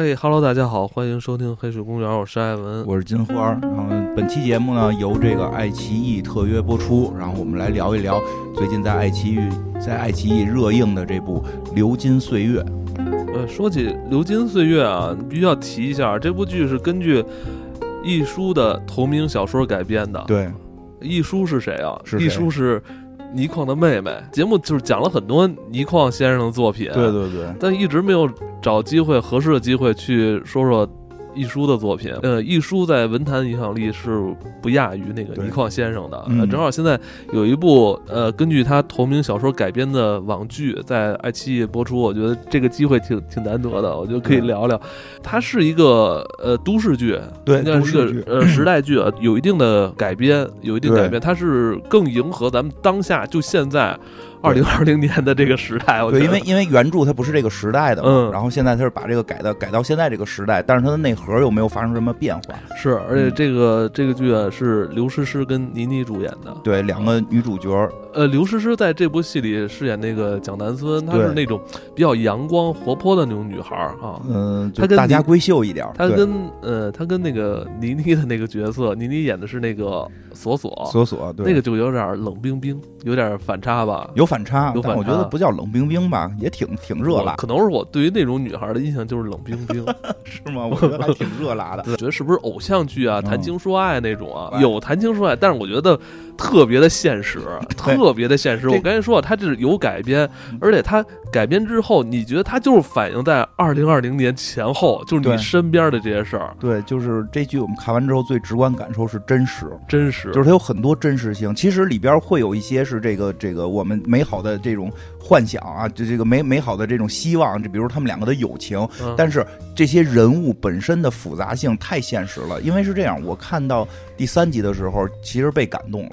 嘿哈喽，大家好，欢迎收听黑水公园，我是艾文。我是金花儿。然后本期节目呢由这个爱奇艺特约播出，然后我们来聊一聊最近在爱奇艺在爱奇艺热映的这部《流金岁月》。呃，说起《流金岁月》啊，必须要提一下，这部剧是根据一书的同名小说改编的。对，一书是谁啊？是谁一书是倪匡的妹妹。节目就是讲了很多倪匡先生的作品，对对对，但一直没有找机会合适的机会去说说一书的作品。呃，一书在文坛影响力是不亚于那个对倪匡先生的。正好现在有一部呃根据他同名小说改编的网剧在爱奇艺播出，我觉得这个机会挺挺难得的，我觉得可以聊聊。它是一个呃都市剧，对应该是一个呃 时代剧，啊，有一定的改编，有一定改编，它是更迎合咱们当下就现在二零二零年的这个时代。我觉对，得因为因为原著它不是这个时代的嘛，嗯然后现在它是把这个改到改到现在这个时代，但是它的内核又没有发生什么变化。是，而且嗯这个、这个剧啊是刘诗诗跟倪妮主演的。对，两个女主角，呃，刘诗诗在这部戏里饰演那个蒋南孙，她是那种比较阳光活泼的那种女孩儿啊。嗯，她跟大家闺秀一点儿。她跟呃，她跟那个倪妮的那个角色，倪妮演的是那个索索，索索，对那个就有点冷冰冰，有点反差吧。有反差，有反但我觉得不叫冷冰冰吧，也挺挺热辣，我可能是我对于那种女孩的印象就是冷冰冰，是吗？我觉得还挺热辣的。我 觉得是不是偶像剧啊，嗯谈情说爱那种啊？哎有谈情说爱，但是我觉得特别的现实，特别的现实。我刚才说，它这是有改编嗯，而且它改编之后，你觉得它就是反映在二零二零年前后，就是你身边的这些事儿，对，就是这剧我们看完之后最直观感受是真实，真实。就是它有很多真实性。其实里边会有一些是这个这个我们美好的这种幻想啊，就这个美美好的这种希望，就比如他们两个的友情。嗯但是这些人物本身的复杂性太现实了，因为是这样，我看到第三集的时候，其实被感动了。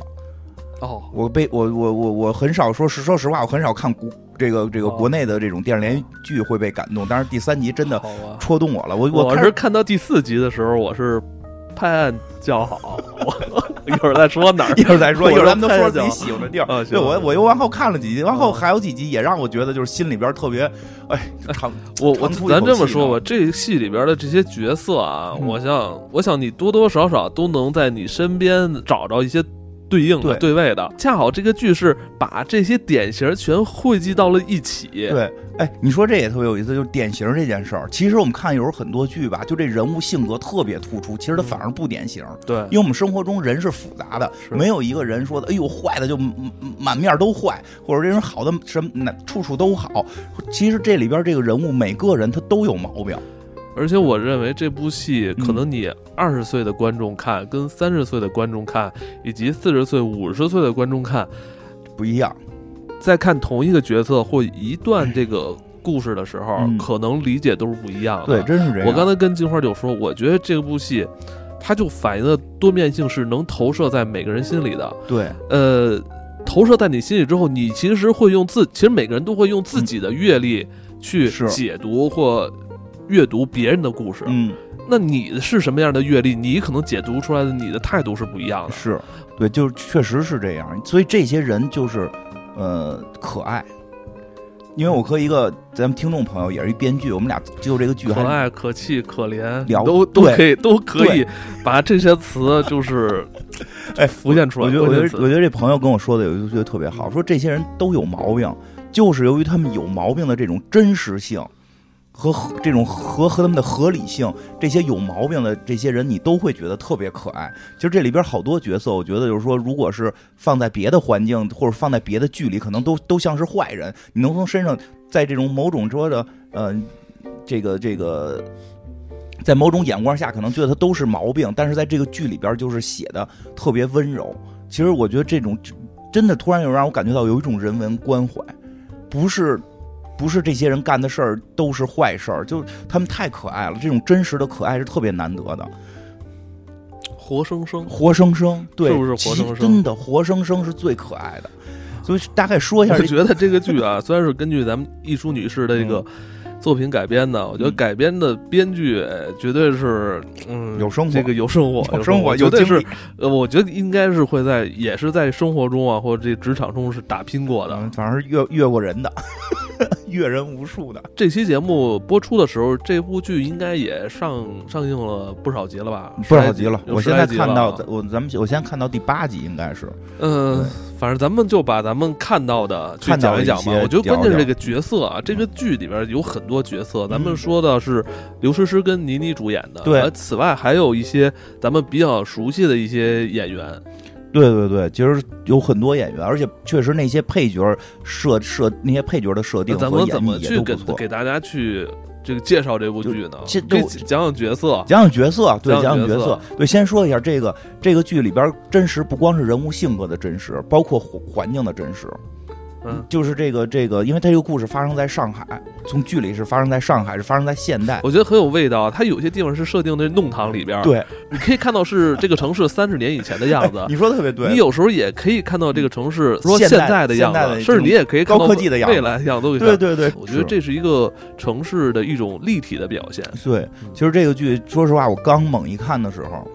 哦，我被我我我我很少说实说实话，我很少看国这个这个哦国内的这种电视连续剧会被感动，但是第三集真的。戳动我了。我我是看到第四集的时候，我是拍案叫好。我一会儿再说哪儿 一。会儿再说，我一会儿咱们都说自己喜欢的地儿。对我，我又往后看了几集，往后嗯还有几集也让我觉得就是心里边特别，哎，长我我咱这么说吧，这个戏里边的这些角色啊，嗯我想我想你多多少少都能在你身边找着一些对应的、对对位的。恰好这个剧是把这些典型全汇集到了一起。对。哎，你说这也特别有意思，就是典型这件事儿。其实我们看有时候很多剧吧，就这人物性格特别突出，其实他反而不典型。对因为我们生活中人是复杂的，没有一个人说的，哎呦，坏的就满满面都坏，或者这人好的什么哪处处都好。其实这里边这个人物每个人他都有毛病。而且我认为这部戏嗯可能你二十岁的观众看，跟三十岁的观众看，以及四十岁、五十岁的观众看，不一样，在看同一个角色或一段这个故事的时候，嗯可能理解都是不一样的。对，真是这样。我刚才跟金花就说，我觉得这部戏，它就反映的多面性是能投射在每个人心里的。对呃，投射在你心里之后，你其实会用自，其实每个人都会用自己的阅历去解读或阅读别人的故事。嗯，那你是什么样的阅历，你可能解读出来的你的态度是不一样的。是对，就是确实是这样。所以这些人就是呃可爱。因为我和一个咱们听众朋友也是一编剧，我们俩就这个剧可爱、可气、可怜，聊都都可以，都可以把这些词就是 哎浮现出来。我觉得，我觉得，我觉得这朋友跟我说的有一个觉得特别好，说这些人都有毛病，就是由于他们有毛病的这种真实性和这种和和他们的合理性，这些有毛病的这些人，你都会觉得特别可爱。其实这里边好多角色，我觉得就是说，如果是放在别的环境或者放在别的剧里，可能都都像是坏人。你能从身上，在这种某种说的呃，这个这个。在某种眼光下，可能觉得他都是毛病，但是在这个剧里边，就是写的特别温柔。其实我觉得这种真的突然有让我感觉到有一种人文关怀，不是不是这些人干的事儿都是坏事儿，就是他们太可爱了。这种真实的可爱是特别难得的，活生生。活生生，对，是不是活生生真的活生生是最可爱的。所以大概说一下，我觉得这个剧啊，虽然是根据咱们艺术女士的这个作品改编的，我觉得嗯改编的编剧呃绝对是嗯有生活这个有生活，有生活有绝对是，呃，我觉得应该是会在也是在生活中啊或者这职场中是打拼过的。嗯，反正是越越过人的。阅人无数的。这期节目播出的时候，这部剧应该也上上映了不少集了吧？不少集了，我现在看到啊我咱们我现在看到第八集应该是，嗯对，反正咱们就把咱们看到的去讲一讲吧。我觉得关键是这个角色啊，这个剧里边有很多角色，咱们嗯说的是刘诗诗跟倪妮主演的，对而此外还有一些咱们比较熟悉的一些演员，对对对，其实有很多演员，而且确实那些配角设设那些配角的设定咱和演绎们怎么去给也都不错。给大家去这个介绍这部剧呢这？可以都讲讲角色。讲讲角色，对，讲讲角色讲讲角色。对，先说一下这个这个剧里边真实，不光是人物性格的真实，包括环环境的真实。嗯，就是这个这个，因为它这个故事发生在上海，从剧里是发生在上海，是发生在现代。我觉得很有味道。它有些地方是设定在弄堂里边，，对，你可以看到是这个城市三十年以前的样子。你说的特别对。你有时候也可以看到这个城市说现在的样子，甚至你也可以看到高科技的样子未来的样子都可以看对对对，我觉得这是一个城市的一种立体的表现。对。其实这个剧，说实话，我刚猛一看的时候，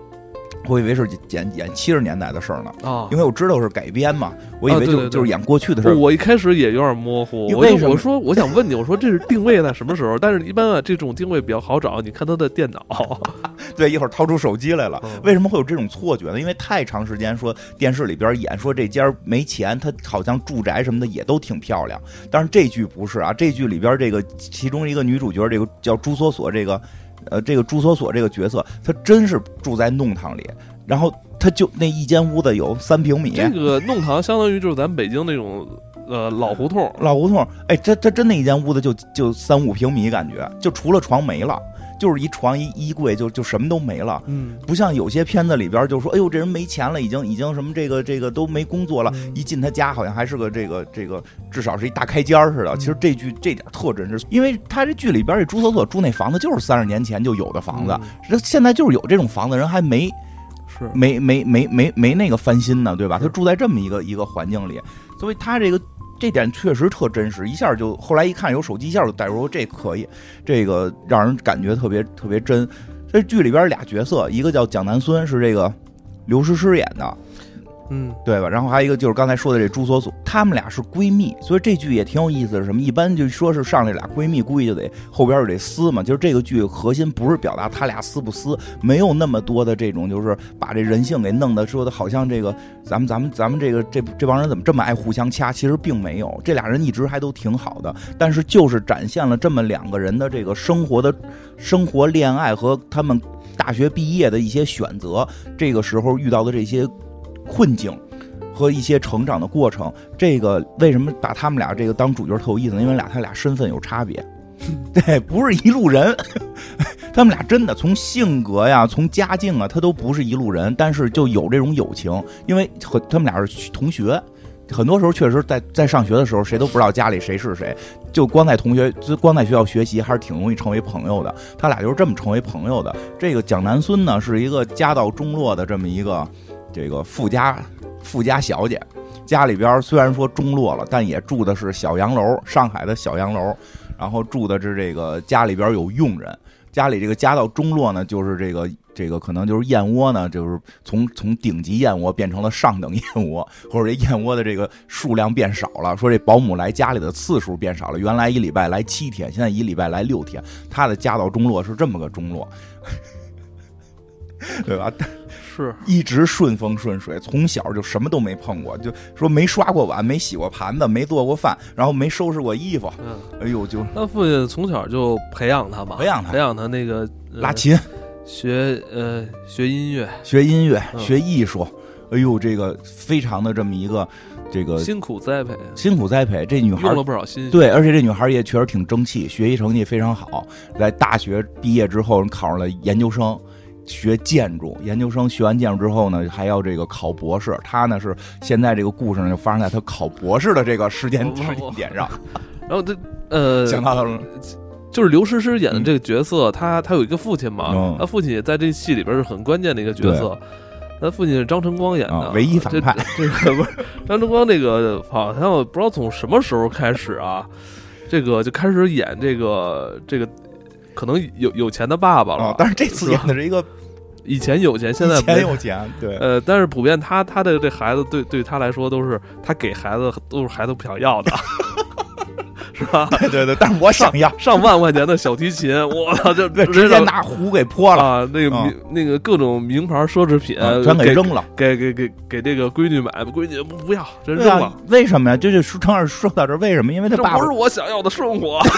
我以为是演演七十年代的事儿呢，啊因为我知道是改编嘛，我以为就、就是演过去的事儿。我一开始也有点模糊，为什么就我说我想问你，我说这是定位在什么时候？但是一般啊，这种定位比较好找，你看他的电脑，对，一会儿掏出手机来了。嗯为什么会有这种错觉呢？因为太长时间说电视里边演说这家没钱，他好像住宅什么的也都挺漂亮。但是这剧不是啊，这剧里边这个其中一个女主角，这个叫朱锁锁，这个呃这个朱锁锁这个角色，他真是住在弄堂里，然后他就那一间屋子有三平米，这个弄堂相当于就是咱北京那种呃老胡同，老胡同，哎，他他真那一间屋子就就三五平米，感觉就除了床没了，就是一床一衣柜，就就什么都没了。嗯，不像有些片子里边就说，哎呦，这人没钱了，已经已经什么这个这个都没工作了，嗯。一进他家好像还是个这个这个，至少是一大开间似的。其实这剧这点特真是，因为他这剧里边这朱锁锁住那房子就是三十年前就有的房子，这现在就是有这种房子，人还没是。没没没没没那个翻新呢，对吧？他住在这么一个一个环境里，所以他这个这点确实特真实，一下就后来一看有手机，一下就带入，这可以，这个让人感觉特别特别真。这剧里边俩角色，一个叫蒋南孙，是这个刘诗诗演的，嗯对吧？然后还有一个就是刚才说的这朱锁锁，她们俩是闺蜜，所以这剧也挺有意思的。什么？一般就说是上这俩闺蜜，估计就得后边就得撕嘛。就是这个剧核心不是表达他俩撕不撕，没有那么多的这种，就是把这人性给弄得说的好像这个咱们咱们咱们这个这这帮人怎么这么爱互相掐？其实并没有，这俩人一直还都挺好的，但是就是展现了这么两个人的这个生活的生活、恋爱和他们大学毕业的一些选择，这个时候遇到的这些困境。和一些成长的过程，这个为什么把他们俩这个当主角特有意思呢？因为俩他俩身份有差别，对，不是一路人。他们俩真的从性格呀，从家境啊，他都不是一路人，但是就有这种友情，因为和他们俩是同学。很多时候确实在在上学的时候，谁都不知道家里谁是谁，就光在同学，就光在学校学习，还是挺容易成为朋友的。他俩就是这么成为朋友的。这个蒋南孙呢，是一个家道中落的这么一个这个富家富家小姐，家里边虽然说中落了，但也住的是小洋楼，上海的小洋楼，然后住的是这个家里边有佣人。家里这个家道中落呢，就是这个这个可能就是燕窝呢，就是从从顶级燕窝变成了上等燕窝，或者这燕窝的这个数量变少了。说这保姆来家里的次数变少了，原来一礼拜来七天，现在一礼拜来六天。他的家道中落是这么个中落，对吧？是一直顺风顺水，从小就什么都没碰过，就说没刷过碗，没洗过盘子，没做过饭，然后没收拾过衣服。嗯，哎呦，就他父亲从小就培养他嘛，培养他培养他那个呃拉琴、学呃学音乐，学音乐、嗯学艺术。哎呦，这个非常的这么一个这个辛苦栽培，辛苦栽培。这女孩用了不少心血。对，而且这女孩也确实挺争气，学习成绩非常好。在大学毕业之后，考上了研究生，学建筑。研究生学完建筑之后呢，还要这个考博士。他呢是现在这个故事呢，就发生在他考博士的这个时间时间点上。然后他呃，想到了，就是刘诗诗演的这个角色，他他有一个父亲嘛嗯，他父亲也在这戏里边是很关键的一个角色。他父亲是张晨光演的啊，唯一反派这这个不是张晨光，这个好像不知道从什么时候开始啊，这个就开始演这个这个可能有有钱的爸爸了啊，。但是这次演的是一个以前有钱，现在以前没有钱，对，呃，但是普遍他他的这孩子对对他来说都是他给孩子都是孩子不想要的，是吧？对对对，但是我想要，上万块钱的小提琴，我操，这对，直接拿壶给泼了，啊，那个嗯名那个各种名牌奢侈品啊全给给扔了。给给给给这个闺女买，闺女不不要，扔了。，为什么呀？这就说正好说到这，为什么？因为他爸爸不是我想要的生活。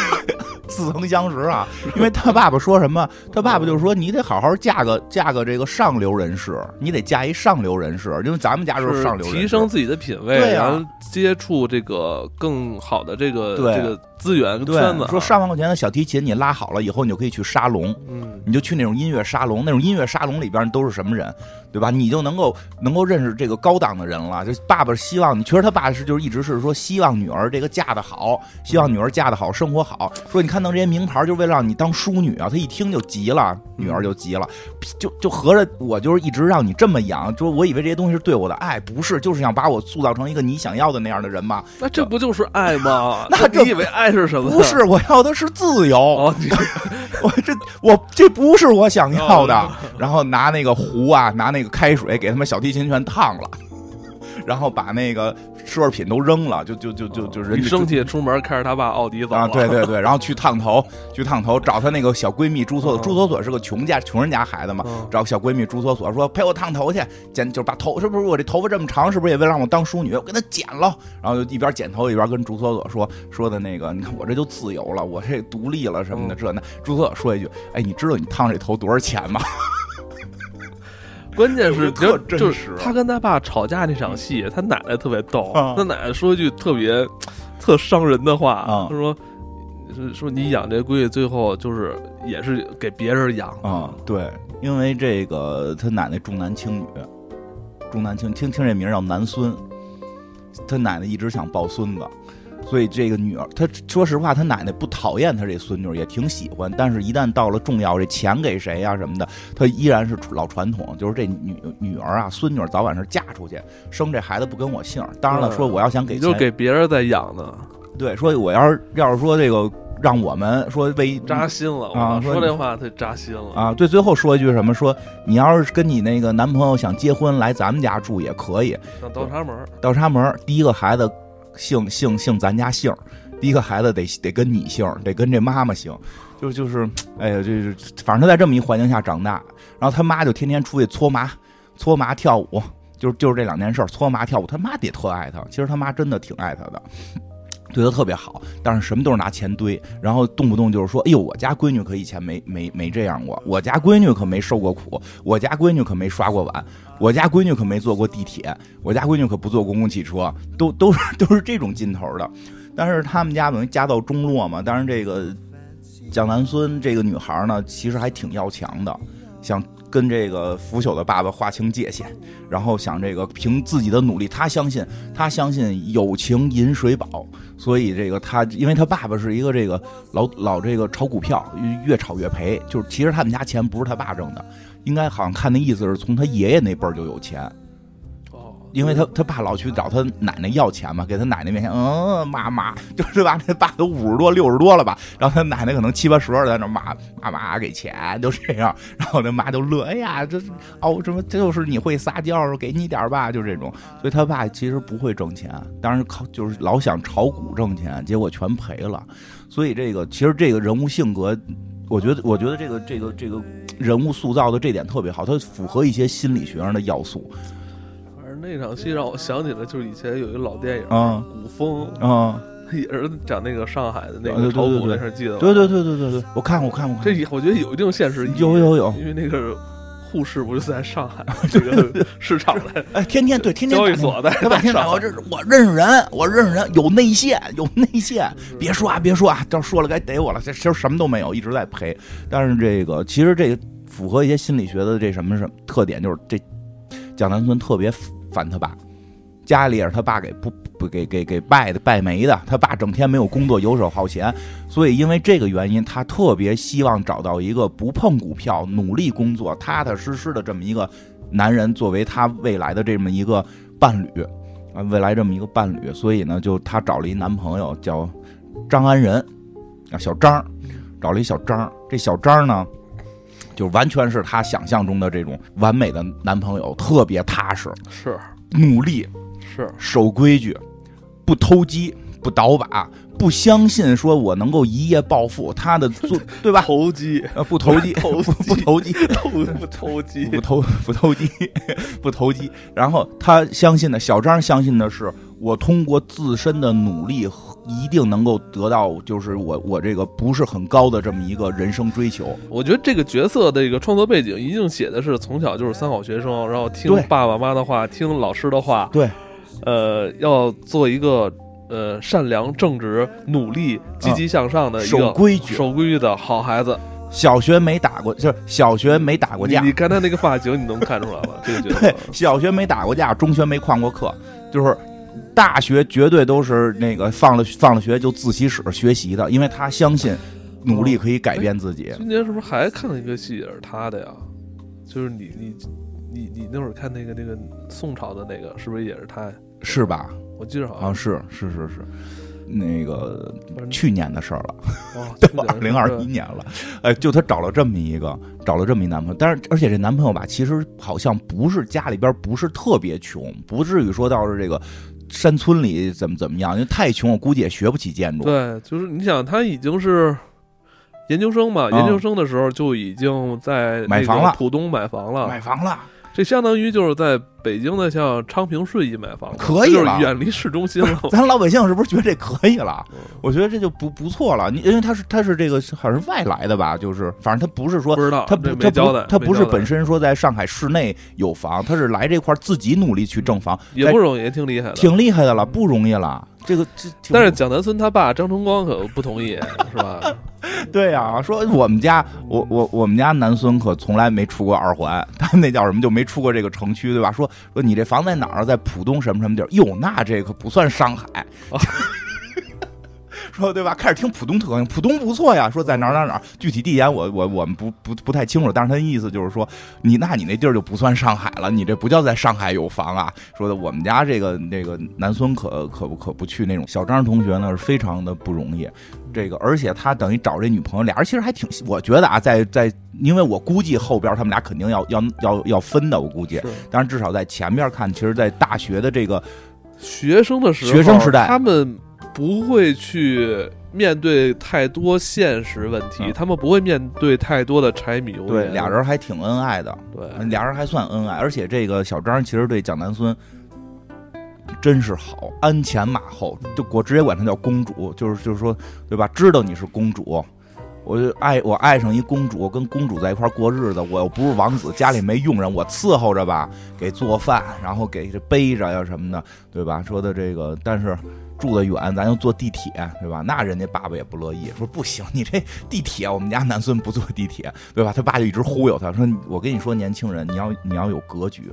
似曾相识啊，因为他爸爸说什么？他爸爸就说你得好好嫁个嫁个这个上流人士，你得嫁一上流人士，因为咱们家就是上流人士。提升自己的品味，对啊然后接触这个更好的这个对这个资源跟对圈子啊。说上万块钱的小提琴你拉好了以后，你就可以去沙龙，嗯，你就去那种音乐沙龙，那种音乐沙龙里边都是什么人，对吧？你就能够能够认识这个高档的人了。就爸爸希望你，其实他爸是就是一直是说希望女儿这个嫁得好，希望女儿嫁得好，生活好。说你看到这些名牌，就是为了让你当淑女啊。他一听就急了，女儿就急了，就就合着我就是一直让你这么养，就是我以为这些东西是对我的爱，不是，就是想把我塑造成一个你想要的那样的人嘛。那这不就是爱吗？那这你以为爱是什么？不是，我要的是自由。哦，我这我这不是我想要的哦。然后拿那个壶啊，拿那个开水给他们小提琴全烫了，然后把那个奢侈品都扔了，就就就就就人家一生气出门开着他爸奥迪走啊，对对对，然后去烫头，去烫头，找她那个小闺蜜朱锁锁，嗯朱锁锁是个穷家穷人家孩子嘛，嗯找小闺蜜朱锁锁说陪我烫头去，剪就是把头是不是我这头发这么长，是不是也为了让我当淑女？我给她剪了，然后就一边剪头一边跟朱锁锁说说的那个，你看我这就自由了，我这独立了什么的嗯这那。朱锁锁说一句，哎，你知道你烫这头多少钱吗？关键是特就就真实是他跟他爸吵架那场戏，他奶奶特别逗，啊。他奶奶说一句特别特伤人的话，啊。他说。是说你养这闺女，最后就是也是给别人养啊、对，因为这个他奶奶重男轻女，重男轻听听这名儿叫男孙，他奶奶一直想抱孙子，所以这个女儿，她说实话，她奶奶不讨厌她这孙女儿，也挺喜欢，但是一旦到了重要这钱给谁呀、什么的，她依然是老传统，就是这女女儿啊，孙女儿早晚是嫁出去，生这孩子不跟我姓。当然了，嗯说我要想给钱，就给别人在养呢，对，说我要是要是说这个让我们说为扎心了。啊说这话太扎心了。啊，对，最后说一句什么？说你要是跟你那个男朋友想结婚，来咱们家住也可以。像倒插门儿，倒插门儿，第一个孩子姓姓姓咱家姓，第一个孩子得得跟你姓，得跟这妈妈姓，就就是，哎呀，这是反正他在这么一环境下长大，然后他妈就天天出去搓麻、搓麻跳舞，就是就是这两件事，搓麻跳舞，他妈得特爱他，其实他妈真的挺爱他的。对他特别好，但是什么都是拿钱堆，然后动不动就是说：“哎呦，我家闺女可以前没没没这样过，我家闺女可没受过苦，我家闺女可没刷过碗，我家闺女可没坐过地铁，我家闺女可不坐公共汽车，都都是都是这种劲头的。但是他们家等于家道中落嘛，当然这个蒋南孙这个女孩呢，其实还挺要强的，想跟这个腐朽的爸爸划清界限，然后想这个凭自己的努力，他相信他相信友情饮水饱，所以这个他因为他爸爸是一个这个老老这个炒股票，越炒越赔，就是其实他们家钱不是他爸挣的，应该好像看那意思是从他爷爷那辈儿就有钱。因为他他爸老去找他奶奶要钱嘛，给他奶奶面前，嗯，妈妈，就是吧？他爸都五十多六十多了吧，然后他奶奶可能七八十，在那妈妈妈给钱，就这样，然后他妈就乐，哎呀，这哦什么，就是你会撒娇，给你点儿吧，就这种。所以他爸其实不会挣钱，当然靠就是老想炒股挣钱，结果全赔了。所以这个其实这个人物性格。我觉得，我觉得这个这个这个人物塑造的这点特别好，它符合一些心理学上的要素。那场戏让我想起了，就是以前有一个老电影啊古风》，嗯，也是讲那个上海的那啊对对个炒股对对那事儿，记得吗？对对对对对对，我看过，我看过，这也我觉得有一定现实意义。有有有因为那个护士不是在上海 这个市场的哎，天天对天天交易所的他把天打我这我认识人，我认识人，有内线，有内线。别说啊，别说啊，这说了该逮我了。这其实什么都没有，一直在赔。但是这个其实这个符合一些心理学的这什么什么特点，就是这蒋南孙特别烦他爸，家里也是他爸给不不给给给败的败没的，他爸整天没有工作，游手好闲，所以因为这个原因，他特别希望找到一个不碰股票、努力工作、踏踏实实的这么一个男人，作为他未来的这么一个伴侣啊，未来这么一个伴侣，所以呢，就他找了一男朋友叫张安仁啊，小张，找了一小张，这小张呢。就完全是他想象中的这种完美的男朋友，特别踏实、是努力、是守规矩，不偷鸡，不倒把，不相信说我能够一夜暴富，他的做 对吧？投机，呃，不投机，投机不投机，不投机？不投 不投机，不投机。然后他相信的，小张相信的是，我通过自身的努力，一定能够得到，就是我我这个不是很高的这么一个人生追求。我觉得这个角色的一个创作背景，一定写的是从小就是三好学生，然后听爸爸妈妈的话，听老师的话，对，呃，要做一个呃善良、正直、努力、积极向上的一守个规矩，守规矩的好孩子。小学没打过，就是小学没打过架，你你看他那个发型，你能看出来吗？这个角 对色，，小学没打过架，中学没旷过课，就是大学绝对都是那个放了放了学就自习室学习的，因为他相信努力可以改变自己。今年是不是还看了一个戏也是他的呀？就是你你你你那会儿看那个那个宋朝的那个，是不是也是他呀？是吧？我记得好啊，像是是是是，那个去年的事儿了，哇，都二零二一年了。哎，就她找了这么一个，找了这么一男朋友，但是而且这男朋友吧，其实好像不是家里边不是特别穷，不至于说到是这个山村里怎么怎么样，因为太穷，我估计也学不起建筑。对，就是你想，他已经是研究生嘛，啊研究生的时候就已经在买房了。浦东买房了，买房了，这相当于就是在北京的像昌平顺义买房，可以这就是了远离市中心了。咱老百姓是不是觉得这可以了？嗯我觉得这就不不错了。你因为他是他是这个好像是外来的吧，就是反正他不是说不知道，他不他不，他不是本身说在上海市内有房，他是来这块儿自己努力去挣房，也不容易，也挺厉害的。挺厉害的了，不容易了。这个这，但是蒋南孙他爸张崇光可不同意，是吧？对呀、说我们家我我我们家男孙可从来没出过二环，他那叫什么就没出过这个城区，对吧？说说你这房在哪儿，在浦东什么什么地儿？哟，那这可不算上海。哦 说对吧？开始听浦东特高兴，浦东不错呀。说在哪儿哪儿哪儿，具体地点我我我们不不不太清楚，但是他的意思就是说，你那你那地儿就不算上海了，你这不叫在上海有房啊。说的我们家这个那个南孙可可不可不去那种。小张同学呢是非常的不容易，这个而且他等于找这女朋友，俩人其实还挺，我觉得啊，在在，因为我估计后边他们俩肯定要要要要分的，我估计。是当然至少在前面看，其实，在大学的这个学生的时候，学生时代他们不会去面对太多现实问题，嗯他们不会面对太多的柴米油盐。对俩人还挺恩爱的，对俩人还算恩爱，而且这个小张其实对蒋南孙真是好，鞍前马后，就我直接管她叫公主，就是就是说，对吧？知道你是公主，我就爱我爱上一公主，跟公主在一块儿过日子，我又不是王子，家里没佣人，我伺候着吧，给做饭，然后给这背着呀什么的，对吧？说的这个，但是。住得远，咱又坐地铁，对吧？那人家爸爸也不乐意，说不行，你这地铁，我们家男孙不坐地铁，对吧？他爸就一直忽悠他，说：“我跟你说，年轻人，你要你要有格局，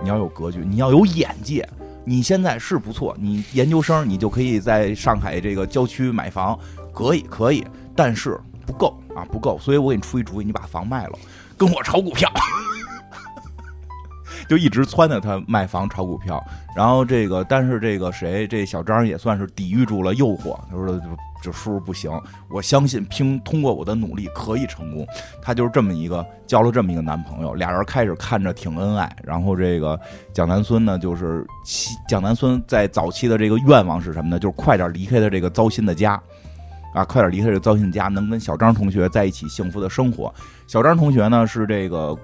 你要有格局，你要有眼界。你现在是不错，你研究生你就可以在上海这个郊区买房，可以可以，但是不够啊，不够。所以我给你出一主意，你把房卖了，跟我炒股票。”就一直撺掇他卖房炒股票，然后这个，但是这个谁，这小张也算是抵御住了诱惑。他说：“这叔叔不行，我相信拼通过我的努力可以成功。”他就是这么一个交了这么一个男朋友，俩人开始看着挺恩爱。然后这个蒋南孙呢，就是蒋南孙在早期的这个愿望是什么呢？就是快点离开他这个糟心的家。啊，快点离开这糟心家，能跟小张同学在一起幸福的生活。小张同学呢是这个，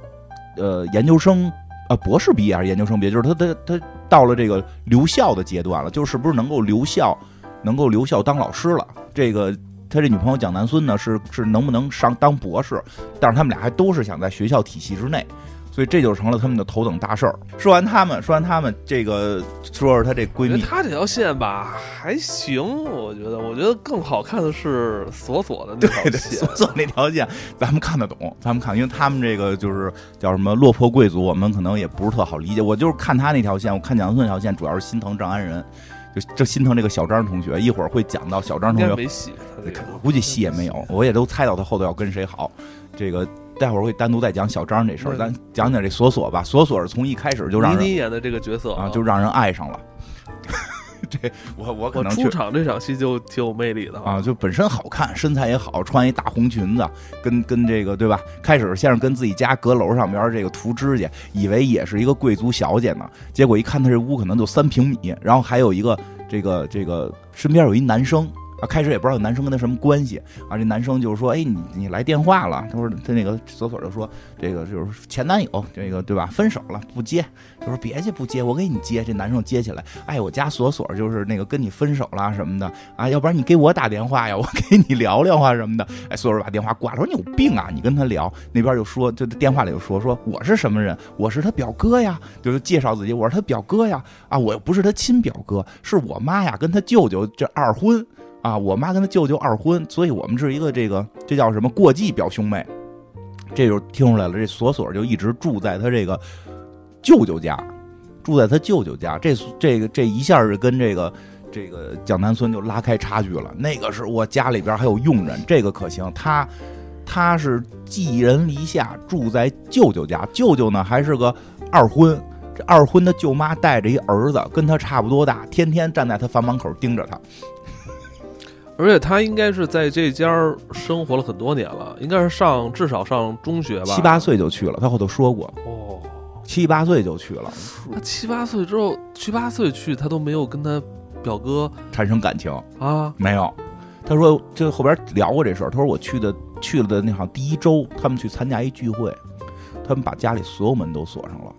呃，研究生。啊，博士毕业还是研究生毕业？就是他他他到了这个留校的阶段了，就是不是能够留校，能够留校当老师了？这个他这女朋友蒋南孙呢，是是能不能上当博士？但是他们俩还都是想在学校体系之内，所以这就成了他们的头等大事儿。说完他们，说完他们，这个说说她这闺蜜，他这条线吧还行，我觉得，我觉得更好看的是锁锁的那条对对，线所。做那条线咱们看得懂，咱们看，因为他们这个就是叫什么落魄贵族，我们可能也不是特好理解。我就是看他那条线，我看蒋南孙那条线，主要是心疼张安仁，就就心疼这个小张同学。一会儿会讲到小张同学，没戏，估计戏也没有，我也都猜到他后头要跟谁好。这个待会儿会单独再讲小张这事儿，咱讲讲这锁锁吧。锁锁是从一开始就让倪人妮演的这个角色啊，就让人爱上了。这我我可我能去出场这场戏就挺有魅力的啊，就本身好看，身材也好，穿一大红裙子，跟跟这个对吧？开始先是跟自己家阁楼上边这个涂指甲，以为也是一个贵族小姐呢，结果一看她这屋可能就三平米，然后还有一个这个这个身边有一男生。啊，开始也不知道男生跟他什么关系啊。这男生就是说，哎，你你来电话了。他说他那个锁锁就说，这个就是前男友，这个对吧？分手了不接，就说别接不接，我给你接。这男生接起来，哎，我家锁锁就是那个跟你分手了什么的啊，要不然你给我打电话呀，我给你聊聊啊什么的。哎，锁锁把电话挂了，说你有病啊，你跟他聊。那边就说，就电话里就说说我是什么人，我是他表哥呀，就是介绍自己，我是他表哥呀。啊，我又不是他亲表哥，是我妈呀跟他舅舅这二婚。啊，我妈跟他舅舅二婚，所以我们是一个这个这叫什么过继表兄妹，这就听出来了。这锁锁就一直住在他这个舅舅家，住在他舅舅家。这这个这一下就跟这个这个蒋南孙就拉开差距了。那个是我家里边还有佣人，这个可行。他他是寄人篱下，住在舅舅家。舅舅呢还是个二婚，这二婚的舅妈带着一儿子，跟他差不多大，天天站在他房门口盯着他。而且他应该是在这家生活了很多年了，应该是上至少上中学吧，七八岁就去了。他后头说过，哦，七八岁就去了。他七八岁之后，七八岁去他都没有跟他表哥产生感情啊？没有。他说，就后边聊过这事儿。他说我去的去了的那好像第一周，他们去参加一聚会，他们把家里所有门都锁上了，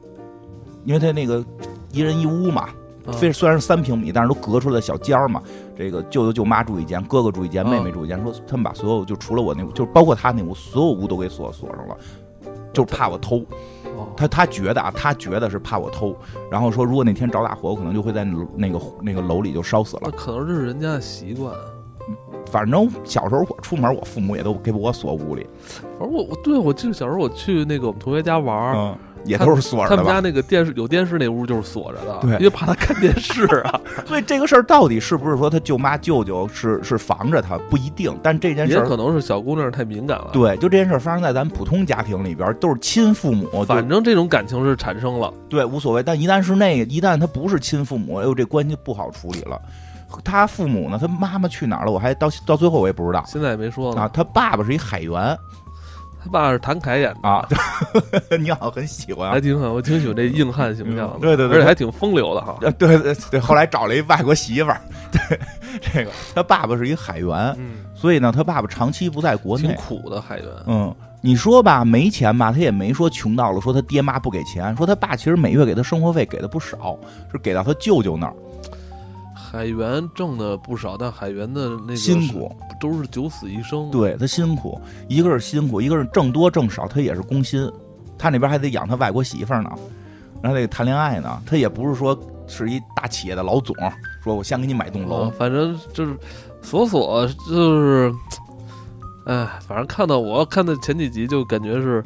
因为他那个一人一屋嘛。虽虽然是三平米，但是都隔出来的小间儿嘛。这个舅舅舅妈住一间，哥哥住一间，妹妹住一间。说他们把所有就除了我那屋，就是包括他那屋，所有屋都给锁锁上了，就是怕我偷。他他觉得啊，他觉得是怕我偷。然后说，如果那天着大火，我可能就会在那个那个楼里就烧死了。可能这是人家的习惯。反正小时候我出门，我父母也都给我锁屋里。反正我我对我记得小时候我去那个我们同学家玩儿。也都是锁着的。他们家那个电视有电视那屋就是锁着的，对，因为怕他看电视啊。所以这个事儿到底是不是说他舅妈舅舅是是防着他不一定，但这件事也可能是小姑娘太敏感了。对，就这件事发生在咱们普通家庭里边，都是亲父母，反正这种感情是产生了，对，无所谓。但一旦是那个，一旦他不是亲父母，哎呦，这关系不好处理了。他父母呢？他妈妈去哪儿了？我还到到最后我也不知道，现在也没说啊。他爸爸是一海员。他爸是谭凯演的。啊，你好像很喜欢，还挺好，我挺喜欢这硬汉形象的，对对对，而且还挺风流的哈。对对对，后来找了一外国媳妇儿，对，这个他爸爸是一海员，嗯，所以呢，他爸爸长期不在国内，挺苦的海员。嗯，你说吧，没钱吧，他也没说穷到了，说他爹妈不给钱，说他爸其实每月给他生活费给的不少，是给到他舅舅那儿。海员挣的不少，但海员的那个辛苦都是九死一生。对他辛苦，一个是辛苦，一个是挣多挣少，他也是工薪。他那边还得养他外国媳妇呢，然后得谈恋爱呢。他也不是说是一大企业的老总，说我先给你买栋楼。反正就是索索就是，哎，反正看到我看到前几集就感觉是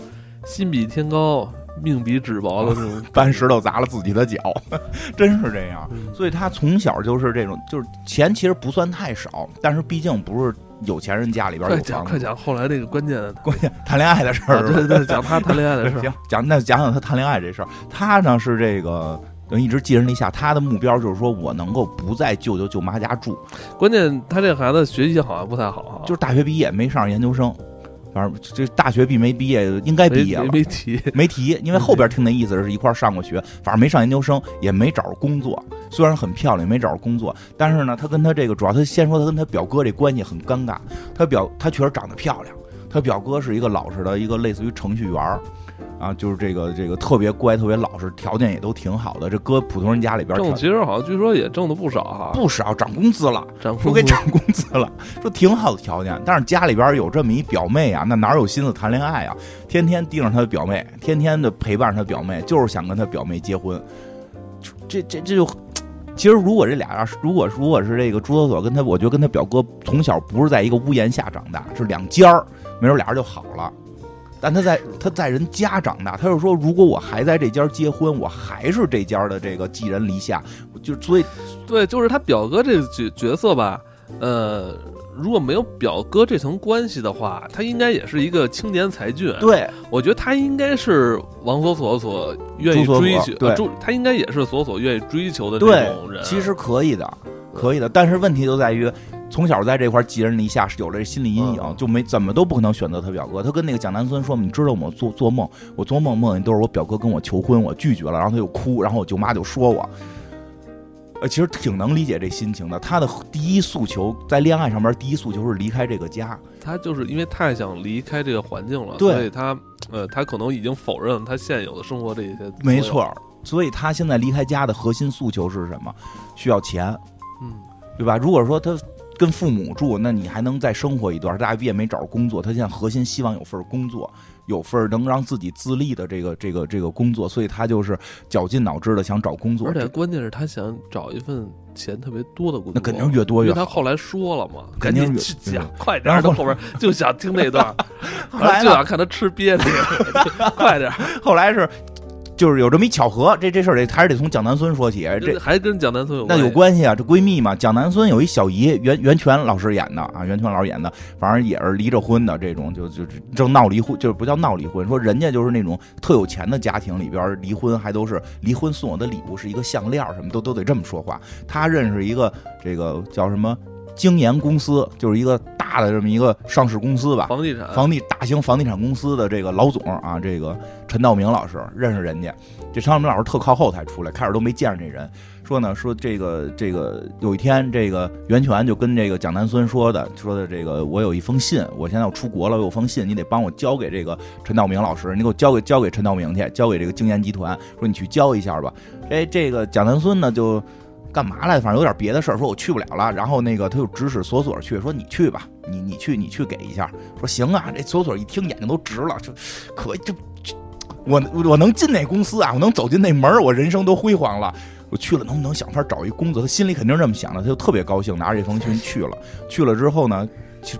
心比天高。命比纸薄的那种，搬石头砸了自己的脚，真是这样。所以他从小就是这种，就是钱其实不算太少，但是毕竟不是有钱人家里边有房。快讲后来那个关键的 关键谈恋爱的事儿，对对，讲他谈恋爱的事儿。行，讲那讲讲他谈恋爱这事儿。他呢是这个等于一直寄人篱下，他的目标就是说我能够不在舅舅舅妈家住。关键他这孩子学习好像不太好，就是大学毕业没上研究生。反正这大学毕没毕业，应该毕业了。没提，没提，因为后边听那意思是一块上过学，反正没上研究生，也没找着工作。虽然很漂亮，没找着工作，但是呢，他跟他这个主要，他先说他跟他表哥这关系很尴尬。他表他确实长得漂亮，他表哥是一个老实的一个类似于程序员。啊，就是这个这个特别乖，特别老实，条件也都挺好的。这搁普通人家里边挣，其实好像据说也挣的不少哈，不少，涨工资了，涨说给涨工资了，说挺好的条件。但是家里边有这么一表妹啊，那哪有心思谈恋爱啊？天天盯着他的表妹，天天的陪伴他表妹，就是想跟他表妹结婚。这这这就，其实如果这俩人，如果如果是这个朱锁锁跟他，我觉得跟他表哥从小不是在一个屋檐下长大，是两间儿，没准俩人就好了。但他在他在人家长大，他就说，如果我还在这家结婚，我还是这家的这个寄人篱下，就所以，对，就是他表哥这个角角色吧，呃，如果没有表哥这层关系的话，他应该也是一个青年才俊。对，我觉得他应该是王锁锁所愿意追求，对，他应该也是锁锁愿意追求的那种人。其实可以的，可以的，但是问题就在于。从小在这块寄人篱下，是有了心理阴影，就没怎么都不可能选择他表哥。他跟那个蒋南孙说：“你知道我做做梦，我做梦梦见都是我表哥跟我求婚，我拒绝了，然后他就哭，然后我舅妈就说我。呃，其实挺能理解这心情的。他的第一诉求在恋爱上面，第一诉求是离开这个家。他就是因为太想离开这个环境了，对所以他呃，他可能已经否认他现有的生活这些。没，错，所以他现在离开家的核心诉求是什么？需要钱，嗯，对吧？如果说他跟父母住，那你还能再生活一段。大毕业没找着工作，他现在核心希望有份工作，有份能让自己自立的这个这个这个工作，所以他就是绞尽脑汁的想找工作。而且关键是他想找一份钱特别多的工作，那肯定越多越好。为他后来说了嘛，赶肯定去讲，快点儿！然后他后边就想听那段，后来 就想看他吃瘪那个，快点！后来是就是有这么一巧合，这这事儿得还是得从蒋南孙说起。这这还跟蒋南孙有那有关关系啊，这闺蜜嘛，蒋南孙有一小姨，袁袁泉老师演的啊，袁泉老师演的，反正也是离着婚的这种，就就正闹离婚，就是不叫闹离婚，说人家就是那种特有钱的家庭里边离婚，还都是离婚送我的礼物是一个项链，什么都都得这么说话。他认识一个这个叫什么京研公司，就是一个大的这么一个上市公司吧，房地产，房地大型房地产公司的这个老总啊，这个陈道明老师认识人家，这陈道明老师特靠后才出来，开始都没见着这人。说呢，说这个这个有一天，这个袁泉就跟这个蒋南孙说的，说的这个我有一封信，我现在要出国了，我有封信，你得帮我交给这个陈道明老师，你给我交给交给陈道明去，交给这个京研集团，说你去交一下吧。哎，这个蒋南孙呢就。干嘛来？反正有点别的事儿，说我去不了了。然后那个他就指使锁锁去，说你去吧，你你去你去给一下。说行啊，这锁锁一听眼睛都直了，就可就就我我能进那公司啊，我能走进那门我人生都辉煌了。我去了，能不能想法找一工作？他心里肯定这么想的，他就特别高兴，拿着这封信去了。去了之后呢，其实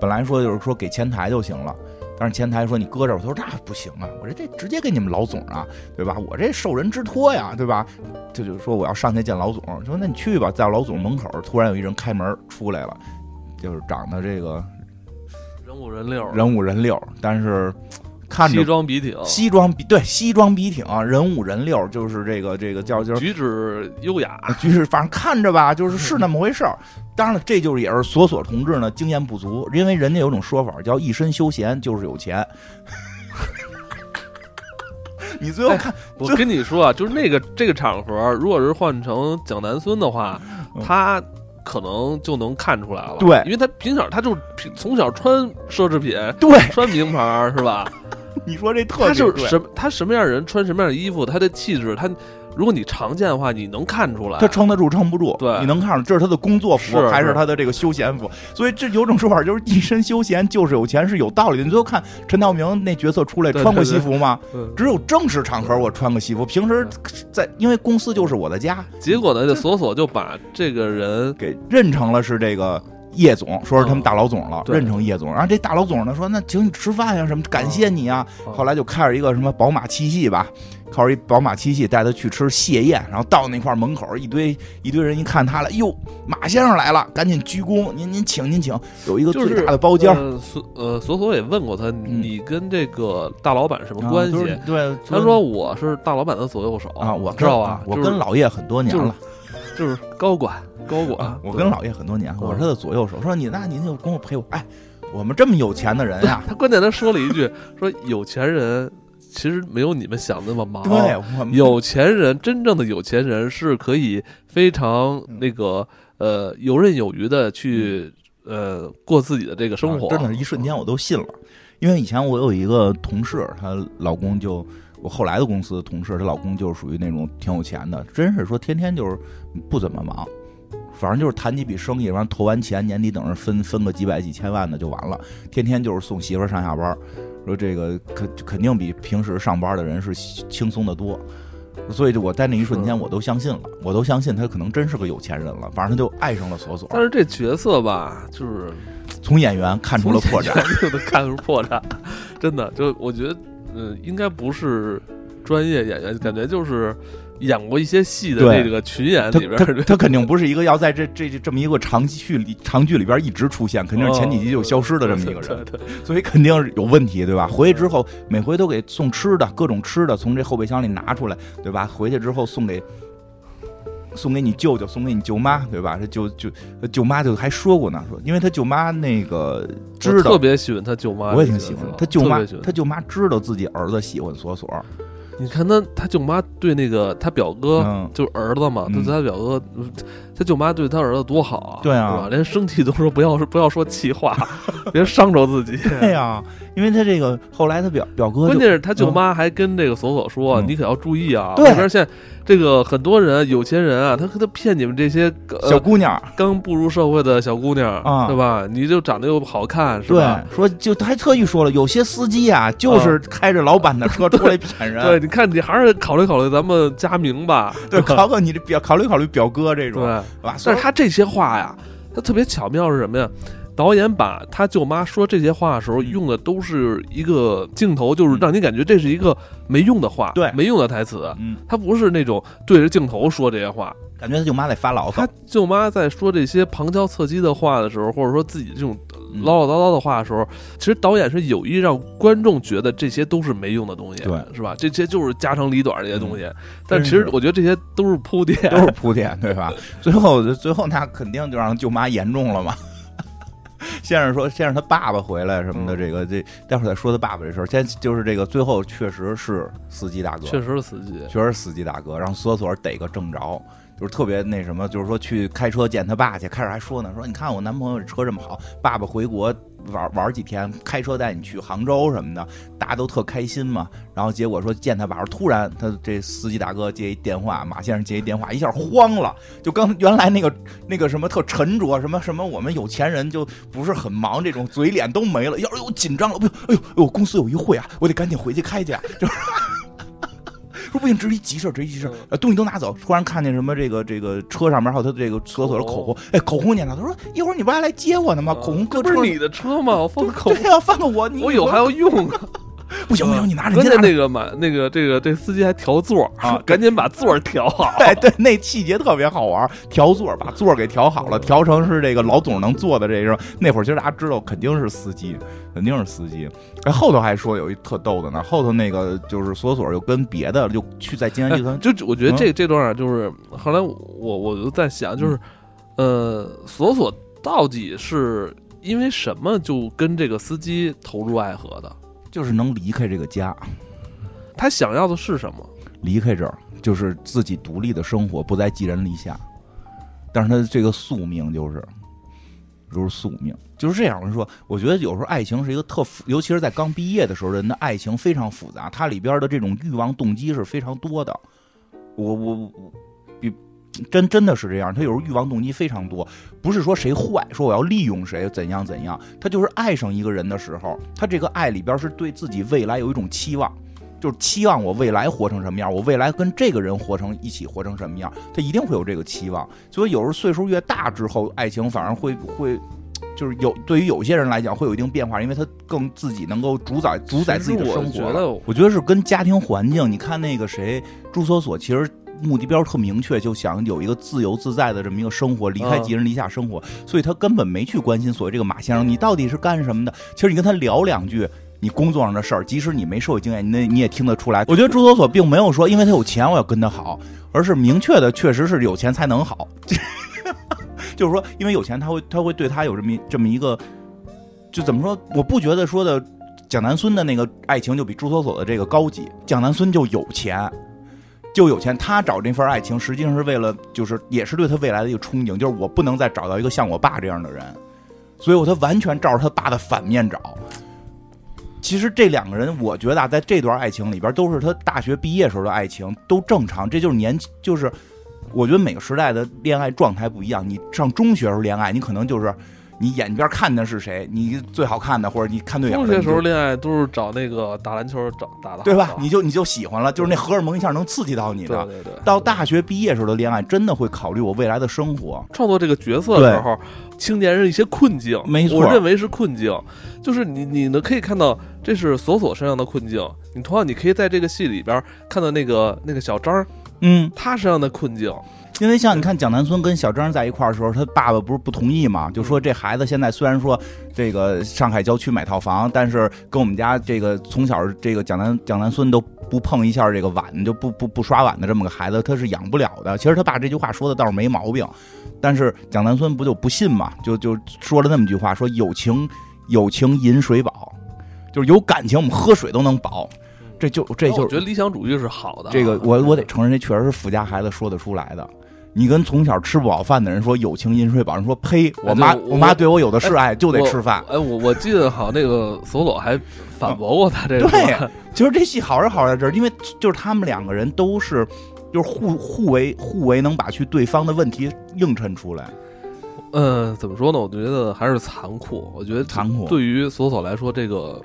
本来说就是说给前台就行了，但是前台说你搁这儿，我说那不行啊，我这这直接给你们老总啊，对吧？我这受人之托呀，对吧？这就说我要上去见老总，说那你去吧，在我老总门口，突然有一人开门出来了，就是长得这个人五人六，人五人六，但是看着西装笔挺，西装笔对西装笔挺，人五人六，就是这个这个叫就是举止优雅，举止反正看着吧，就是是那么回事儿。当然了，这就是也是索索同志呢经验不足，因为人家有种说法叫一身休闲就是有钱。你最后看，我跟你说啊，就是那个这个场合，如果是换成蒋南孙的话，嗯他可能就能看出来了。对因为他平小他就是从小穿奢侈品，对，穿名牌是吧？你说这特他就是什么他什么样的人穿什么样的衣服，他的气质，他如果你常见的话，你能看出来。他撑得住撑不住，对你能看出这是他的工作服是还是是他的这个休闲服？所以这有种说法就是一身休闲就是有钱是有道理的。你最后看陈道明那角色出来穿过西服吗？嗯只有正式场合我穿个西服，平时在因为公司就是我的家，结果呢，这索索就把这个人给认成了是这个叶总，说是他们大老总了，对认成叶总。然后这大老总呢说那请你吃饭呀、什么，感谢你啊。嗯后来就开着一个什么宝马七系吧，靠着一宝马七系带他去吃蟹宴，然后到那块门口一堆一堆人一看他了，哟，马先生来了，赶紧鞠躬，您您请您请，有一个最大的包间儿。呃索呃索索也问过他，你跟这个大老板什么关系？对，他说我是大老板的左右手啊，我知道啊？我跟老叶很多年就是了。就是高管，高管啊，，我跟老叶很多年，我是他嗯的左右手。说你那您就跟我陪我，哎，我们这么有钱的人呀，他关键他说了一句，说有钱人其实没有你们想那么忙。对，我们有钱人真正的有钱人是可以非常嗯那个呃游刃有余的去呃过自己的这个生活。啊真的是一瞬间我都信了。因为以前我有一个同事，她老公就我后来的公司的同事，她老公就是属于那种挺有钱的，真是说天天就是不怎么忙，反正就是谈几笔生意，完投完钱，年底等着分分个几百几千万的就完了，天天就是送媳妇上下班，说这个肯肯定比平时上班的人是轻松的多。所以，就我在那一瞬间，我都相信了，我都相信他可能真是个有钱人了。反正他就爱上了索索，但是这角色吧，就是从演员看出了破绽。就能看出破绽，真的，就我觉得，嗯、应该不是专业演员，感觉就是演过一些戏的对这个群演他他里边他，他肯定不是一个要在这这这么一个长剧里长剧里边一直出现，肯定是前几集就消失的这么一个人，所以肯定是有问题，对吧？回去之后每回都给送吃的，各种吃的从这后备箱里拿出来，对吧？回去之后送给。送给你舅舅，送给你舅妈，对吧？这舅舅舅妈就还说过呢，说因为他舅妈那个知道特，别喜欢他舅妈，我也挺喜欢他舅妈他舅妈知道自己儿子喜欢索索，你看他他舅妈对那个他表哥，嗯，就是儿子嘛，嗯。对他表哥，他舅妈对他儿子多好啊，对啊？连生气都说不要不要说气话，别伤着自己。对呀，因为他这个后来他表表哥关键是他舅妈还跟这个索索说：“嗯你可要注意啊！对现在这个很多人有钱人啊，他他骗你们这些呃小姑娘，刚步入社会的小姑娘，啊对吧？你就长得又好看，是对吧？，说就他还特意说了，有些司机啊，就是开着老板的车出来骗人，对，你看你还是考虑考虑咱们佳明吧，对，考考你这表，考虑考虑表哥这种，对。吧？但是他这些话呀，他特别巧妙是什么呀？导演把他舅妈说这些话的时候嗯用的都是一个镜头，就是让你感觉这是一个没用的话，对没用的台词。嗯，他不是那种对着镜头说这些话，感觉他舅妈在发牢骚他，舅妈在说这些旁敲侧击的话的时候，或者说自己这种嗯唠唠叨叨的话的时候，其实导演是有意让观众觉得这些都是没用的东西，对，是吧？这些就是家长里短这些东西，但其实我觉得这些都是铺垫，都是铺垫，对吧？最后最后那肯定就让舅妈严重了嘛。先生说，先生他爸爸回来什么的，嗯这个这待会儿再说他爸爸这事儿。先就是这个，最后确实是司机大哥，确实是司机。确实是司机大哥，让索索逮个正着，就是特别那什么，就是说去开车见他爸去。开始还说呢，说你看我男朋友车这么好，爸爸回国玩玩几天，开车带你去杭州什么的，大家都特开心嘛。然后结果说见他爸，突然他这司机大哥接一电话，马先生接一电话，一下慌了，就刚原来那个那个什么特沉着，什么什么我们有钱人就不是很忙，这种嘴脸都没了，要是我紧张了，不，哎呦哎呦，公司有一会啊，我得赶紧回去开去，就是。说不行，这是一急事儿，这是一急事儿，呃，东西都拿走。突然看见什么这个这个车上面还有他这个厕所的口红，哎，口红你拿，他说一会儿你不还来接我呢吗？口红搁不是你的车吗？我放个口对呀、放个我，你我有还要用啊！不行不行，你拿着，关。键那个嘛，那个这个这司机还调座啊 赶紧把座儿调好。哎，对，那细节特别好玩，调座把座给调好了，调成是这个老总能坐的这种。那会儿其实大家知道肯定是司机，肯定是司机。哎，后头还说有一特逗的呢，后头那个就是索索又跟别的就去在金安集团哎，就我觉得这这段啊，就是后来我我就在想，就是呃，索索到底是因为什么就跟这个司机投入爱河的？就是能离开这个家，他想要的是什么？离开这儿，就是自己独立的生活，不再寄人篱下。但是他的这个宿命就是，就是宿命，就是这样。我说，我觉得有时候爱情是一个特复，尤其是在刚毕业的时候，人的爱情非常复杂，它里边的这种欲望动机是非常多的。我我我比真真的是这样，他有时候欲望动机非常多，不是说谁坏，说我要利用谁怎样怎样，他就是爱上一个人的时候，他这个爱里边是对自己未来有一种期望。就是期望我未来活成什么样，我未来跟这个人活成一起活成什么样，他一定会有这个期望。所以有时候岁数越大之后，爱情反而会会，就是有对于有些人来讲会有一定变化，因为他更自己能够主宰主宰自己的生活了。觉得我觉得是跟家庭环境，你看那个谁朱锁锁，其实。目的标特明确，就想有一个自由自在的这么一个生活，离开嗯寄人篱下生活，所以他根本没去关心所谓这个马先生你到底是干什么的。其实你跟他聊两句，你工作上的事儿，即使你没社会经验，那你也听得出来。我觉得朱锁锁并没有说因为他有钱我要跟他好，而是明确的确实是有钱才能好，就是说因为有钱他会他会对他有这么这么一个，就怎么说？我不觉得说的蒋南孙的那个爱情就比朱锁锁的这个高级，蒋南孙就有钱。就有钱，他找这份爱情，实际上是为了，就是也是对他未来的一个憧憬，就是我不能再找到一个像我爸这样的人，所以我他完全照着他爸的反面找。其实这两个人，我觉得啊，在这段爱情里边，都是他大学毕业时候的爱情，都正常。这就是年，就是我觉得每个时代的恋爱状态不一样。你上中学时候恋爱，你可能就是你眼边看的是谁，你最好看的，或者你看对眼的，中学时候恋爱都是找那个打篮球找打的，对吧？你就你就喜欢了，就是那荷尔蒙一下能刺激到你的。对对对。到大学毕业时候的恋爱，真的会考虑我未来的生活。创作这个角色的时候，青年人一些困境，没错我认为是困境，就是你你呢可以看到这是索索身上的困境，你同样你可以在这个戏里边看到那个那个小张嗯，他身上的困境，因为像你看蒋南孙跟小张在一块儿的时候，他爸爸不是不同意嘛，就说这孩子现在虽然说这个上海郊区买套房，但是跟我们家这个从小这个蒋南蒋南孙都不碰一下这个碗，就不不不刷碗的这么个孩子，他是养不了的。其实他爸这句话说的倒是没毛病，但是蒋南孙不就不信嘛，就就说了那么句话，说友情友情饮水饱，就是有感情我们喝水都能饱。这就这就我觉得理想主义是好的啊。这个我我得承认，这确实是富家孩子说得出来的。你跟从小吃不饱饭的人说友情饮水饱，人说呸，我妈对我我妈对我有的是爱，就得吃饭。哎，我我记得好像那个索索还反驳过他这。对其实这戏好是好在这儿，因为就是他们两个人都是就是互互为互为能把去对方的问题映衬出来，嗯，怎么说呢？我觉得还是残酷。我觉得残酷对于索索来说，这个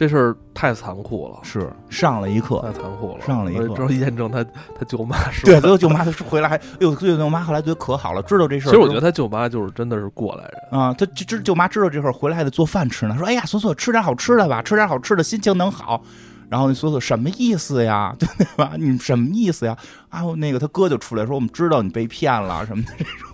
这事儿太残酷了，是上了一课。太残酷了。上了一课之后验证他他舅妈说对，的。最后舅妈他回来还，哎呦，最后舅妈后来觉得可好了，知道这事儿。其实我觉得他舅妈就是真的是过来人。啊，他知知舅妈知道这事儿回来还得做饭吃呢，说哎呀，索索吃点好吃的吧，吃点好吃的，心情能好。然后那索索什么意思呀？对吧？你什么意思呀？啊，那个他哥就出来说，我们知道你被骗了什么的这种。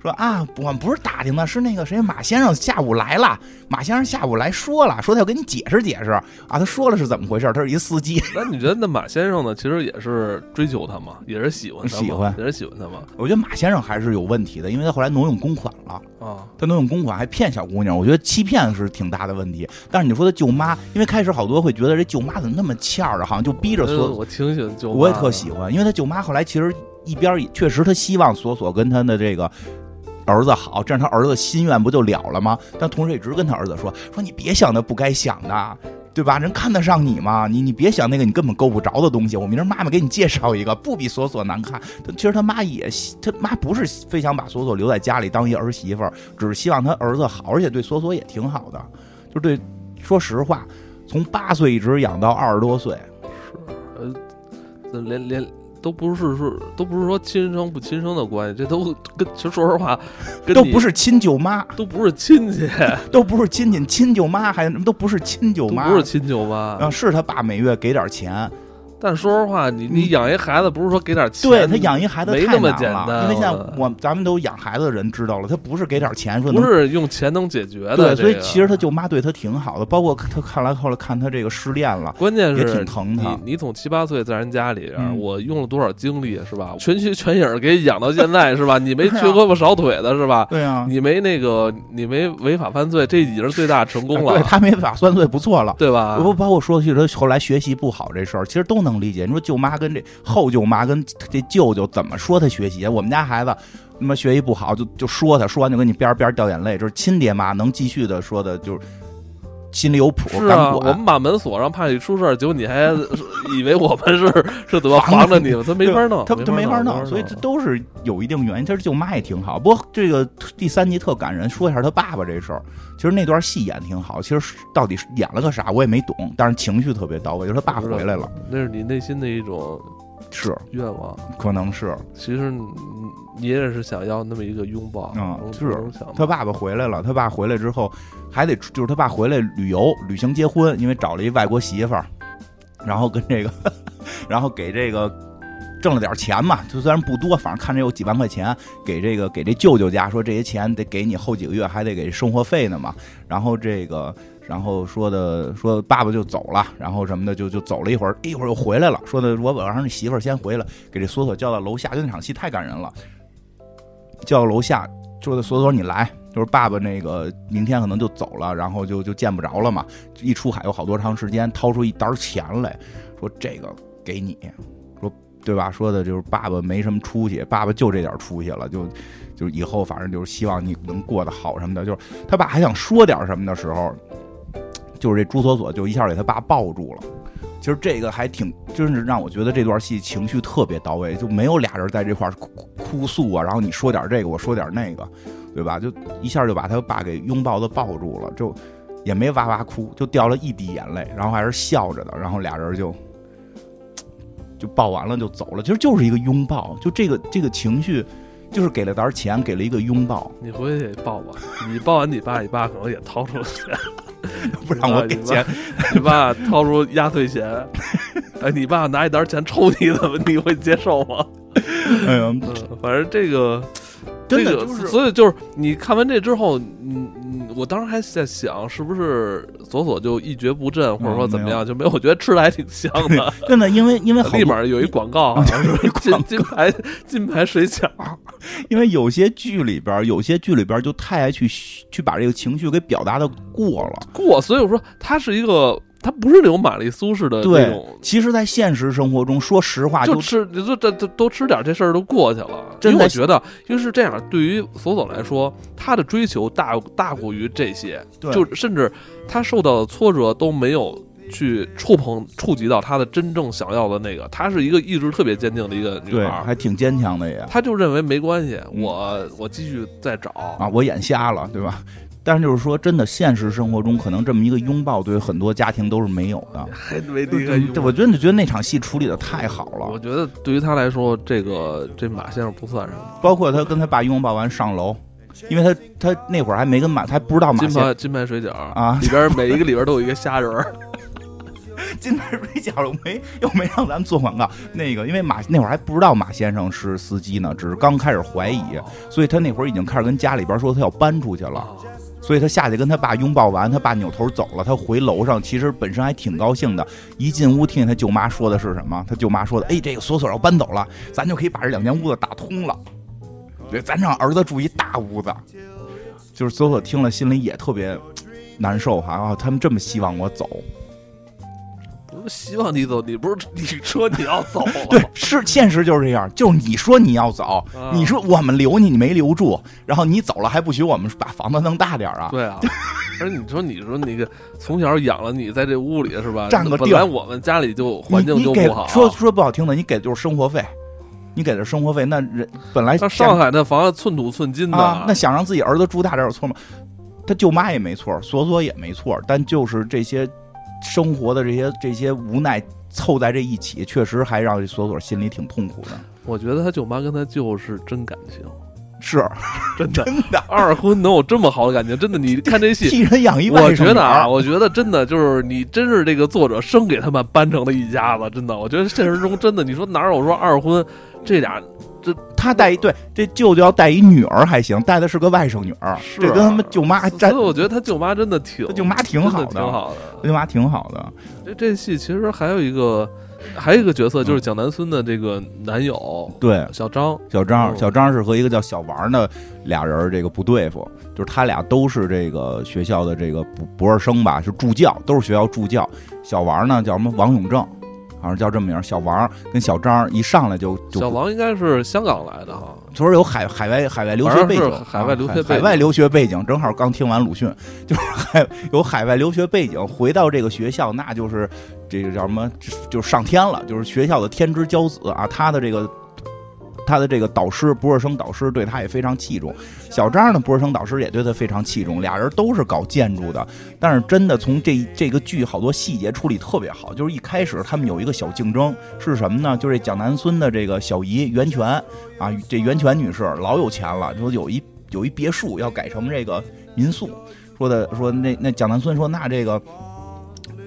说啊，我们不是打听的，是那个谁马先生下午来了，马先生下午来说了，说他要跟你解释解释啊，他说了是怎么回事，他是一司机。那你觉得那马先生呢？其实也是追求他嘛，也是喜欢喜欢也是喜欢他嘛。我觉得马先生还是有问题的，因为他后来挪用公款了。啊，他挪用公款还骗小姑娘，我觉得欺骗是挺大的问题。但是你说他舅妈，因为开始好多会觉得这舅妈怎么那么欠儿啊，好像就逼着说，我挺喜欢舅妈，我也特喜欢，因为他舅妈后来其实一边也确实他希望索索跟他的这个。儿子好，这样他儿子心愿不就了了吗？但同时一直跟他儿子说：“说你别想那不该想的，对吧？人看得上你吗？你你别想那个你根本够不着的东西。我明儿妈妈给你介绍一个，不比索索难看。其实他妈也，他妈不是非想把索索留在家里当一儿媳妇儿，只是希望他儿子好，而且对索索也挺好的。就对，说实话，从八岁一直养到二十多岁，呃，连连都不是说都不是说亲生不亲生的关系，这都跟其实 说实话，跟都不是亲舅妈，都不是亲戚，都不是亲戚，亲舅妈还都不是亲舅妈，都不是亲舅妈。啊，是他爸每月给点钱，但说实话，你你养一孩子不是说给点钱，对他养一孩子没那么简单了，因为现在我我咱们都养孩子的人知道了，他不是给点钱说不。是用钱能解决的。对，所以其实他舅妈对他挺好的，包括他看来后来看他这个失恋了，关键是挺疼他你你从七八岁在人家里我用了多少精力是吧？全心全影给养到现在是吧？你没缺胳膊少腿的是吧？对啊，你没那个你没违法犯罪，这已经是最大成功了，对他没法犯罪不错了。对吧？不包括说起他后来学习不好这事儿，其实都能能理解。你说舅妈跟这后舅妈跟这舅舅怎么说他学习？我们家孩子他妈学习不好，就就说他，说完就跟你边儿边儿掉眼泪。这是亲爹妈能继续的说的，就是心里有谱，是啊，我。们把门锁上，怕你出事儿，结果你还 以为我们是 是怎么防着你们？他没法弄，他他没法弄，所以这都是有一定原因。他舅妈也挺好，不过这个第三集特感人，说一下他爸爸这事儿。其实那段戏演挺好，其实到底是演了个啥我也没懂，但是情绪特别到位，就是他爸回来了，那是你内心的一种是愿望。可能是其实你你也是想要那么一个拥抱啊能是他爸爸回来了，他爸回来之后还得就是他爸回来旅游旅行结婚，因为找了一外国媳妇儿，然后跟这个，然后给这个挣了点钱嘛，就虽然不多，反正看着有几万块钱，给这个给这舅舅家说这些钱得给你后几个月还得给生活费呢嘛，然后这个。然后说的说爸爸就走了，然后什么的就就走了一会儿，一会儿又回来了，说的我我让你媳妇儿先回来，给这索索叫到楼下，就那场戏太感人了，叫到楼下说的索索你来，就是爸爸那个明天可能就走了，然后就就见不着了嘛。一出海有好多长时间，掏出一沓钱来说这个给你，说对吧？说的就是爸爸没什么出息，爸爸就这点出息了，就就以后反正就是希望你能过得好什么的。就是他爸还想说点什么的时候，就是这朱锁锁就一下给他爸抱住了。其实这个还挺，真是让我觉得这段戏情绪特别到位，就没有俩人在这块儿哭哭诉啊，然后你说点这个，我说点那个，对吧？就一下就把他爸给拥抱的抱住了，就也没哇哇哭，就掉了一滴眼泪，然后还是笑着的，然后俩人就就抱完了就走了，其实就是一个拥抱，就这个这个情绪，就是给了点钱，给了一个拥抱，你回去得抱吧，你抱完你爸，你爸可能也掏出了钱，不让我给钱，你爸掏出压岁钱，哎，你爸拿一沓钱抽你，怎么你会接受吗？哎呀，嗯，反正这个真的就是所以就是你看完这之后，嗯嗯，我当时还在想，是不是索索就一蹶不振，或者说怎么样，就没有？我觉得吃的还挺香的。真的，因为因为 好多立马有一广告，好像是金金牌金牌水饺，因为有些剧里边，有些剧里边就太爱去去把这个情绪给表达的过了。过，所以我说它是一个他不是那种玛丽苏式的那对种，其实，在现实生活中，说实话，就就吃，你说这这多吃点这事儿都过去了。真的因为我觉得，因为是这样，对于索索来说，他的追求大大过于这些，对就甚至他受到的挫折都没有去触碰、触及到他的真正想要的那个。她是一个意志特别坚定的一个女对，孩儿，还挺坚强的也她就认为没关系，嗯我我继续再找啊，我眼瞎了，对吧？但是就是说，真的，现实生活中可能这么一个拥抱，对于很多家庭都是没有的。还没对那个对我真的觉得那场戏处理的太好了，我觉得对于他来说，这个这马先生不算什么。包括他跟他爸拥抱完上楼，因为他他那会儿还没跟马，他还不知道马先金牌金牌水饺啊里边每一个里边都有一个虾仁儿，金牌水饺又没又没让咱们做广告。那个，因为马那会儿还不知道马先生是司机呢，只是刚开始怀疑，所以他那会儿已经开始跟家里边说他要搬出去了。所以他下去跟他爸拥抱完，他爸扭头走了。他回楼上，其实本身还挺高兴的。一进屋，听见他舅妈说的是什么？他舅妈说的：“哎，这个锁锁要搬走了，咱就可以把这两间屋子打通了。对，咱让儿子住一大屋子。”就是锁锁听了，心里也特别难受哈啊！他们这么希望我走，希望你走，你不是你说你要走了 对，是现实就是这样，就是你说你要走，啊。你说我们留你，你没留住，然后你走了还不许我们把房子弄大点儿啊？对啊，而你说你说那个从小养了你在这屋里是吧？占个地儿。本来我们家里就环境就不好，说说不好听的，你给的就是生活费，你给的生活费，那人本来像上海那房子寸土寸金的，啊，那想让自己儿子住大点有错吗？他舅妈也没错，索索也没错，但就是这些生活的这些这些无奈凑在这一起，确实还让索索心里挺痛苦的。我觉得他舅妈跟他舅是真感情，是 真的。真的，二婚能有这么好的感情？真的，你 看这戏，替人养一外我觉得啊，我觉得真的就是你真是这个作者生给他们搬成了一家子，真的。我觉得现实中真的，你说哪有说二婚 这俩这他带一对，这舅舅要带一女儿还行，带的是个外甥女儿，是这跟他们舅妈沾所以，我觉得他舅妈真的挺他舅妈挺好真的挺好的。他舅妈挺好的。这这戏其实还有一个还有一个角色就是蒋南孙的这个男友对，小张，小张，哦小张是和一个叫小王的俩人这个不对付，就是他俩都是这个学校的这个博博士生吧，是助教，都是学校助教。小王呢叫什么王永正，好像叫这么名儿。小王跟小张一上来就就小王应该是香港来的哈，说有海海外海外留学背景。海外留学海外留学背景，正好刚听完鲁迅，就是海有海外留学背景，回到这个学校，那就是这个叫什么，就是上天了，就是学校的天之骄子啊，他的这个。他的这个导师，博士生导师对他也非常器重。小张呢，博士生导师也对他非常器重。俩人都是搞建筑的，但是真的从这这个剧好多细节处理特别好。就是一开始他们有一个小竞争是什么呢？就是蒋南孙的这个小姨袁泉啊，这袁泉女士老有钱了，说有一有一别墅要改成这个民宿，说的说那那蒋南孙说那这个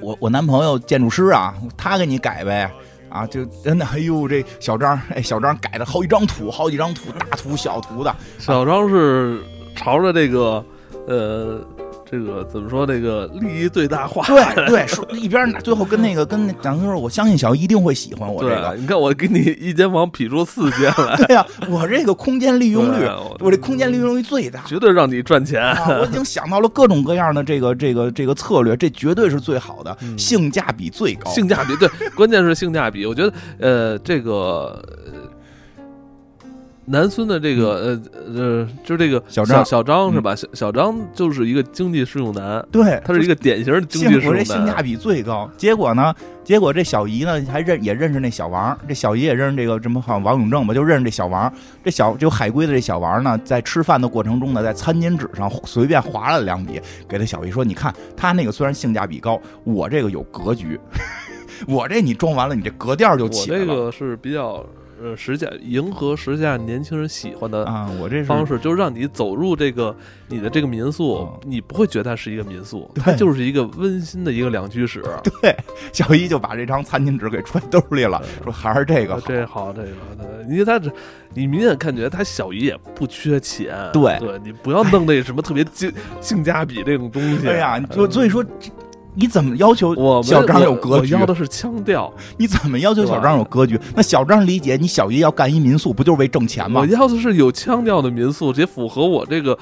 我我男朋友建筑师啊，他给你改呗。啊，就真的，哎呦，这小张，哎，小张改了好几张图，好几张图，大图小图的，小张是朝着这个呃这个怎么说这个利益最大化，对对，说一边拿，最后跟那个跟那蒋孙说，我相信小姨一定会喜欢我这个，你看我给你一间房劈出四间来，对呀、我这个空间利用率对，我我这空间利用率最大。绝对让你赚钱。啊，我已经想到了各种各样的这个这个这个策略，这绝对是最好的，嗯性价比最高。性价比对，关键是性价比。我觉得，呃，这个呃南孙的这个呃呃，就是这个小张小张是吧？小小张就是一个经济适用男，对，他是一个典型的经济适用男。性价比最高。结果呢？结果这小姨呢还认也认识那小王，这小姨也认识这个什么好像王永正吧，就认识这小王。这小就海归的这小王呢，在吃饭的过程中呢，在餐巾纸上随便划了两笔，给他小姨说：“你看他那个虽然性价比高，我这个有格局，我这你装完了，你这格调就起来了。”这个是比较呃时下迎合时下年轻人喜欢的啊，我这是方式，就是让你走入这个你的这个民宿嗯，你不会觉得它是一个民宿，它就是一个温馨的一个两居室。对，小姨就把这张餐巾纸给揣兜里了，说还是这个好。这好，这个对，因为他这，你明显感觉他小姨也不缺钱，对对你不要弄那什么特别性 性价比这种东西。哎呀，就所以说，你怎么要求我们小张有格局我要的是腔调，你怎么要求小张有格局？那小张理解你小姨要干一民宿，不就是为挣钱吗我？要的是有腔调的民宿，也符合我这个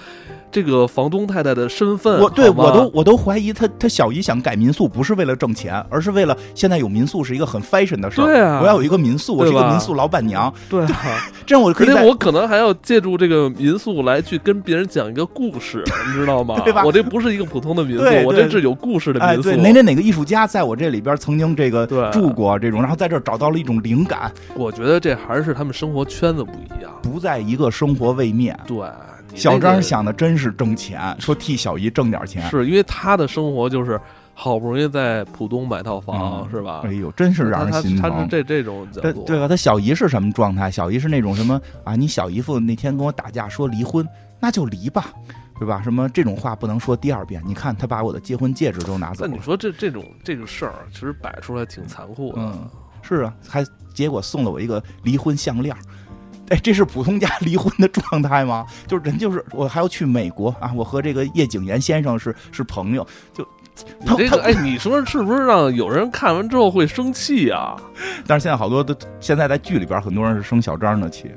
这个房东太太的身份。我对我都我都怀疑他他小姨想改民宿不是为了挣钱，而是为了现在有民宿是一个很 fashion 的事儿。对啊我要有一个民宿，我是一个民宿老板娘，对啊，这样我就可以我可能还要借助这个民宿来去跟别人讲一个故事，你知道吗？对吧我这不是一个普通的民宿我这是有故事的哎，民宿。对，哪哪哪个艺术家在我这里边曾经这个对住过这种，然后在这儿找到了一种灵感，我觉得这还是他们生活圈子不一样。不在一个生活位面。对，小张想的真是挣钱，说替小姨挣点钱。是因为他的生活就是好不容易在浦东买套房，嗯是吧？哎呦，真是让人他心疼。他他是这这种角度，对对吧？他小姨是什么状态？小姨是那种什么啊？你小姨夫那天跟我打架说离婚，那就离吧，对吧？什么这种话不能说第二遍。你看他把我的结婚戒指都拿走了那你，说这这种这种事儿，其实摆出来挺残酷的。嗯，是啊，还结果送了我一个离婚项链儿。哎，这是普通家离婚的状态吗？就是人就是我还要去美国啊！我和这个叶景言先生是是朋友，就他这个，哎，你说是不是让有人看完之后会生气啊？但是现在好多都现在在剧里边很多人是生小张的气，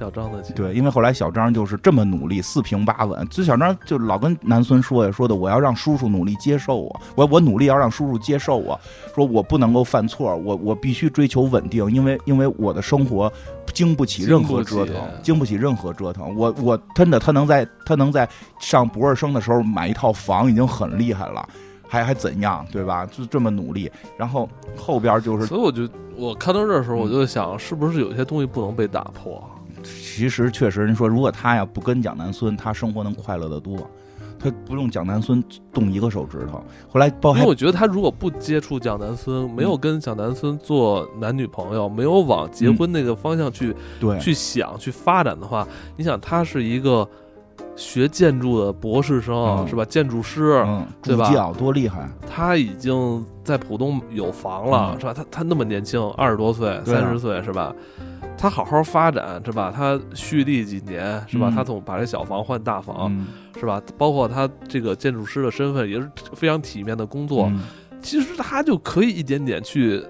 小张的气，对，因为后来小张就是这么努力，四平八稳。就小张就老跟南孙说呀，说的我要让叔叔努力接受我，我我努力要让叔叔接受我，说我不能够犯错，我我必须追求稳定，因为因为我的生活经不起任何折腾经不起，任何折腾。我我真的他能在他能在上博士生的时候买一套房已经很厉害了。还还怎样，对吧？就这么努力，然后后边就是所以我就我看到这的时候，嗯我就想，是不是有些东西不能被打破？其实确实，人说如果他呀不跟蒋南孙，他生活能快乐得多。他不用蒋南孙动一个手指头。后来因为我觉得他如果不接触蒋南孙，没有跟蒋南孙做男女朋友，没有往结婚那个方向去、对去想、去发展的话，你想他是一个学建筑的博士生，嗯是吧？建筑师，嗯对吧多厉害，他已经在浦东有房了，嗯是吧？他他那么年轻，二十多岁、三十岁，是吧？他好好发展，是吧？他蓄力几年，是吧？嗯他总把这小房换大房，嗯是吧？包括他这个建筑师的身份也是非常体面的工作，嗯其实他就可以一点点去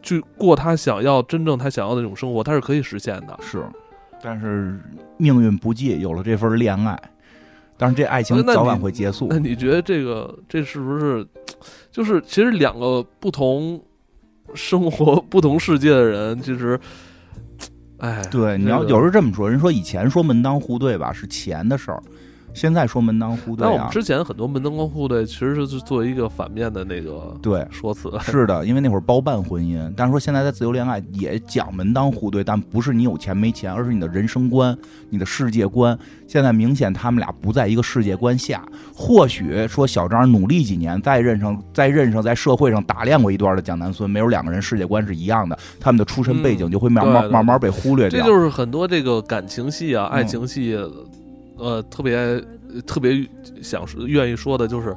去过他想要真正他想要的那种生活，他是可以实现的。是，但是命运不济，有了这份恋爱，但是这爱情早晚会结束 那。你觉得这个这是不是就是其实两个不同生活、不同世界的人，其实，哎，对，你要有时候这么说，人说以前说门当户对吧是钱的事儿，现在说门当户对啊，但我们之前很多门当户对，其实是作为一个反面的那个对。说辞。是的，因为那会儿包办婚姻，但是说现在在自由恋爱也讲门当户对，但不是你有钱没钱，而是你的人生观、你的世界观。现在明显他们俩不在一个世界观下。或许说小张努力几年，再认上、再认上，在社会上打量过一段的蒋南孙，没有两个人世界观是一样的，他们的出身背景就会慢慢、慢慢被忽略掉。这就是很多这个感情戏啊、嗯爱情戏，呃，特别特别想说愿意说的就是，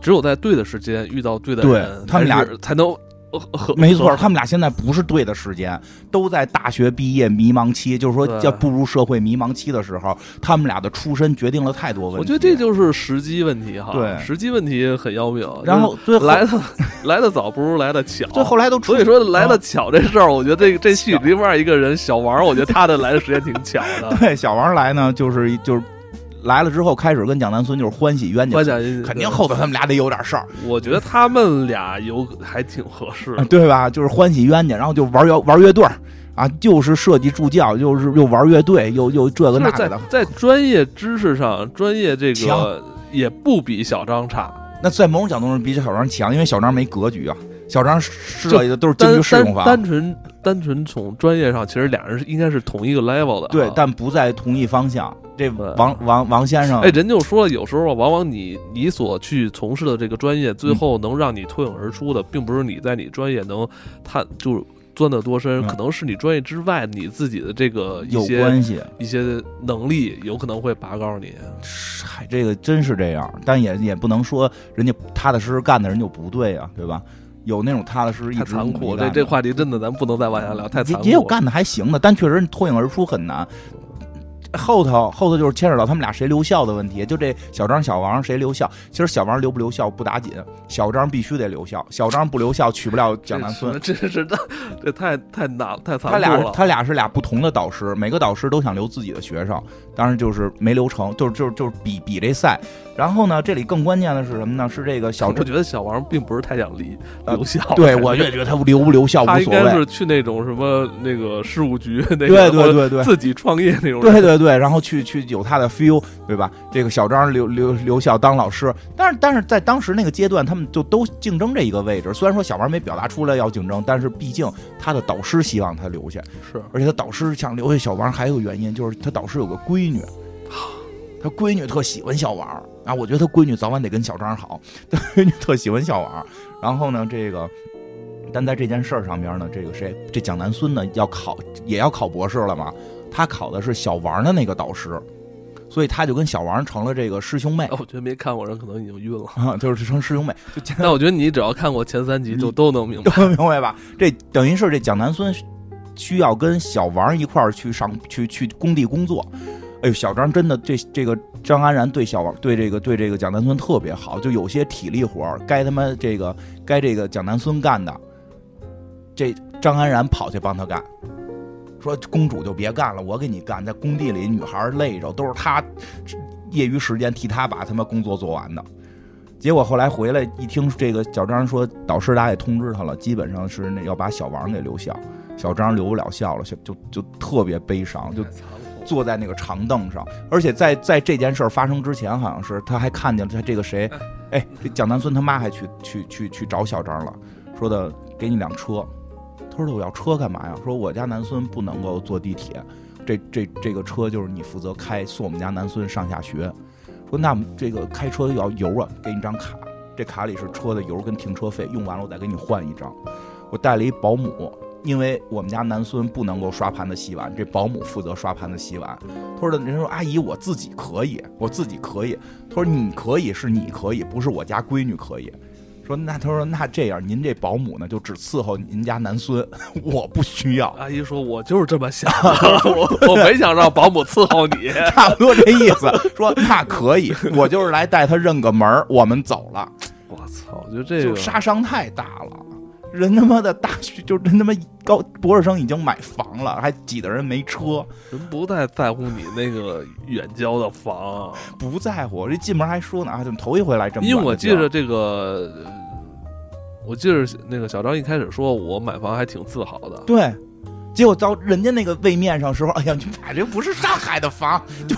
只有在对的时间遇到对的对人，他们俩才能。呃和没错，他们俩现在不是对的时间，都在大学毕业迷茫期，就是说对要步入社会迷茫期的时候，他们俩的出身决定了太多问题。我觉得这就是时机问题哈，对时机问题很要命。然后最后来的来的早不如来的巧，最后来都出所以说来的啊巧这事儿，我觉得这 这戏巧里面一个人小王，我觉得他的来的时间挺巧的。对小王来呢，就是就是来了之后开始跟蒋南孙就是欢喜冤家肯定后头他们俩得有点事儿，我觉得他们俩有还挺合适的。啊 对吧？就是欢喜冤家，然后就玩乐玩乐队啊，就是设计助教，又是又玩乐队，又又这个那个的。在专业知识上，专业这个也不比小张差。那在某种角度上比小张强，因为小张没格局啊，小张设计的都是京单剧适用单房。单纯单纯从专业上，其实俩人是应该是同一个 level 的啊。对，但不在同一方向。这对王王王先生，哎，人就说了，有时候啊往往你你所去从事的这个专业，嗯最后能让你脱颖而出的，并不是你在你专业能探就是钻得多深，嗯可能是你专业之外你自己的这个一有些关系。一些能力，有可能会拔高你。嗨，这个真是这样，但也也不能说人家踏踏实实干的人就不对啊，对吧？有那种踏踏实实一太直残酷，这这话题真的咱不能再往下聊，太残酷了。也也有干的还行的，但确实脱颖而出很难。后头后头就是牵扯到他们俩谁留校的问题，就这小张小王谁留校。其实小王留不留校不打紧，小张必须得留校，小张不留校娶不了蒋南孙。这 是这这太太难太残酷他俩了。他俩是俩不同的导师，每个导师都想留自己的学生，当然就是没留成，就是就是就是比比这赛。然后呢，这里更关键的是什么呢？是这个小张，我觉得小王并不是太想离呃留校，对 我也觉得他留不留校无他应所谓。该是去那种什么那个事务局那个，对对对对自己创业那种人。对对对，然后去去有他的 feel，对吧？这个小张留留留校当老师，但是但是在当时那个阶段，他们就都竞争这一个位置。虽然说小王没表达出来要竞争，但是毕竟他的导师希望他留下，是而且他导师想留下小王，还有原因就是他导师有个闺女，他闺女特喜欢小王啊，我觉得他闺女早晚得跟小张好，他闺女特喜欢小王。然后呢，这个。但在这件事儿上边呢，这个谁，这蒋南孙呢要考，也要考博士了嘛？他考的是小王的那个导师，所以他就跟小王成了这个师兄妹我觉得没看过人可能已经晕了，啊，就是成师兄妹，就但我觉得你只要看过前三集，就都能明白。都明白吧？这等于是这蒋南孙需要跟小王一块儿去上去去工地工作。哎呦，小张真的这这个张安然对小王对这个对这个蒋南孙特别好，就有些体力活儿该他妈这个该这个蒋南孙干的，这张安然跑去帮他干。说公主就别干了，我给你干。在工地里，女孩累着，都是他业余时间替他把他妈工作做完的。结果后来回来一听这个小张说导师俩也通知他了，基本上是那要把小王给留校，小张留不了校了，就就就特别悲伤，就 坐在那个长凳上。而且在在这件事儿发生之前，好像是他还看见他这个谁，哎，这蒋南孙他妈还去去去去找小张了，说的给你辆车。他说我要车干嘛呀？说我家南孙不能够坐地铁，这这这个车就是你负责开，送我们家南孙上下学。说那这个开车要油啊，给你张卡，这卡里是车的油跟停车费，用完了我再给你换一张。我带了一保姆，因为我们家南孙不能够刷盘子洗碗，这保姆负责刷盘子洗碗。他说的人说阿姨我自己可以，我自己可以。他说你可以是你可以，不是我家闺女可以。说那他说那这样，您这保姆呢就只伺候您家男孙，我不需要，阿姨说：“我就是这么想的，我 我没想让保姆伺候你。差不多这意思。说那可以，我就是来带他认个门儿我们走了。”我操！我觉得这个就杀伤太大了。人他妈的大学就人他妈高博士生已经买房了，还挤得人没车，人不太在乎你那个远郊的房，不在乎。这进门还说呢啊，怎么头一回来这么因为我记着这个，呃我记着那个小张一开始说我买房还挺自豪的，对，结果到人家那个位面上时候，哎呀，你买这不是上海的房，就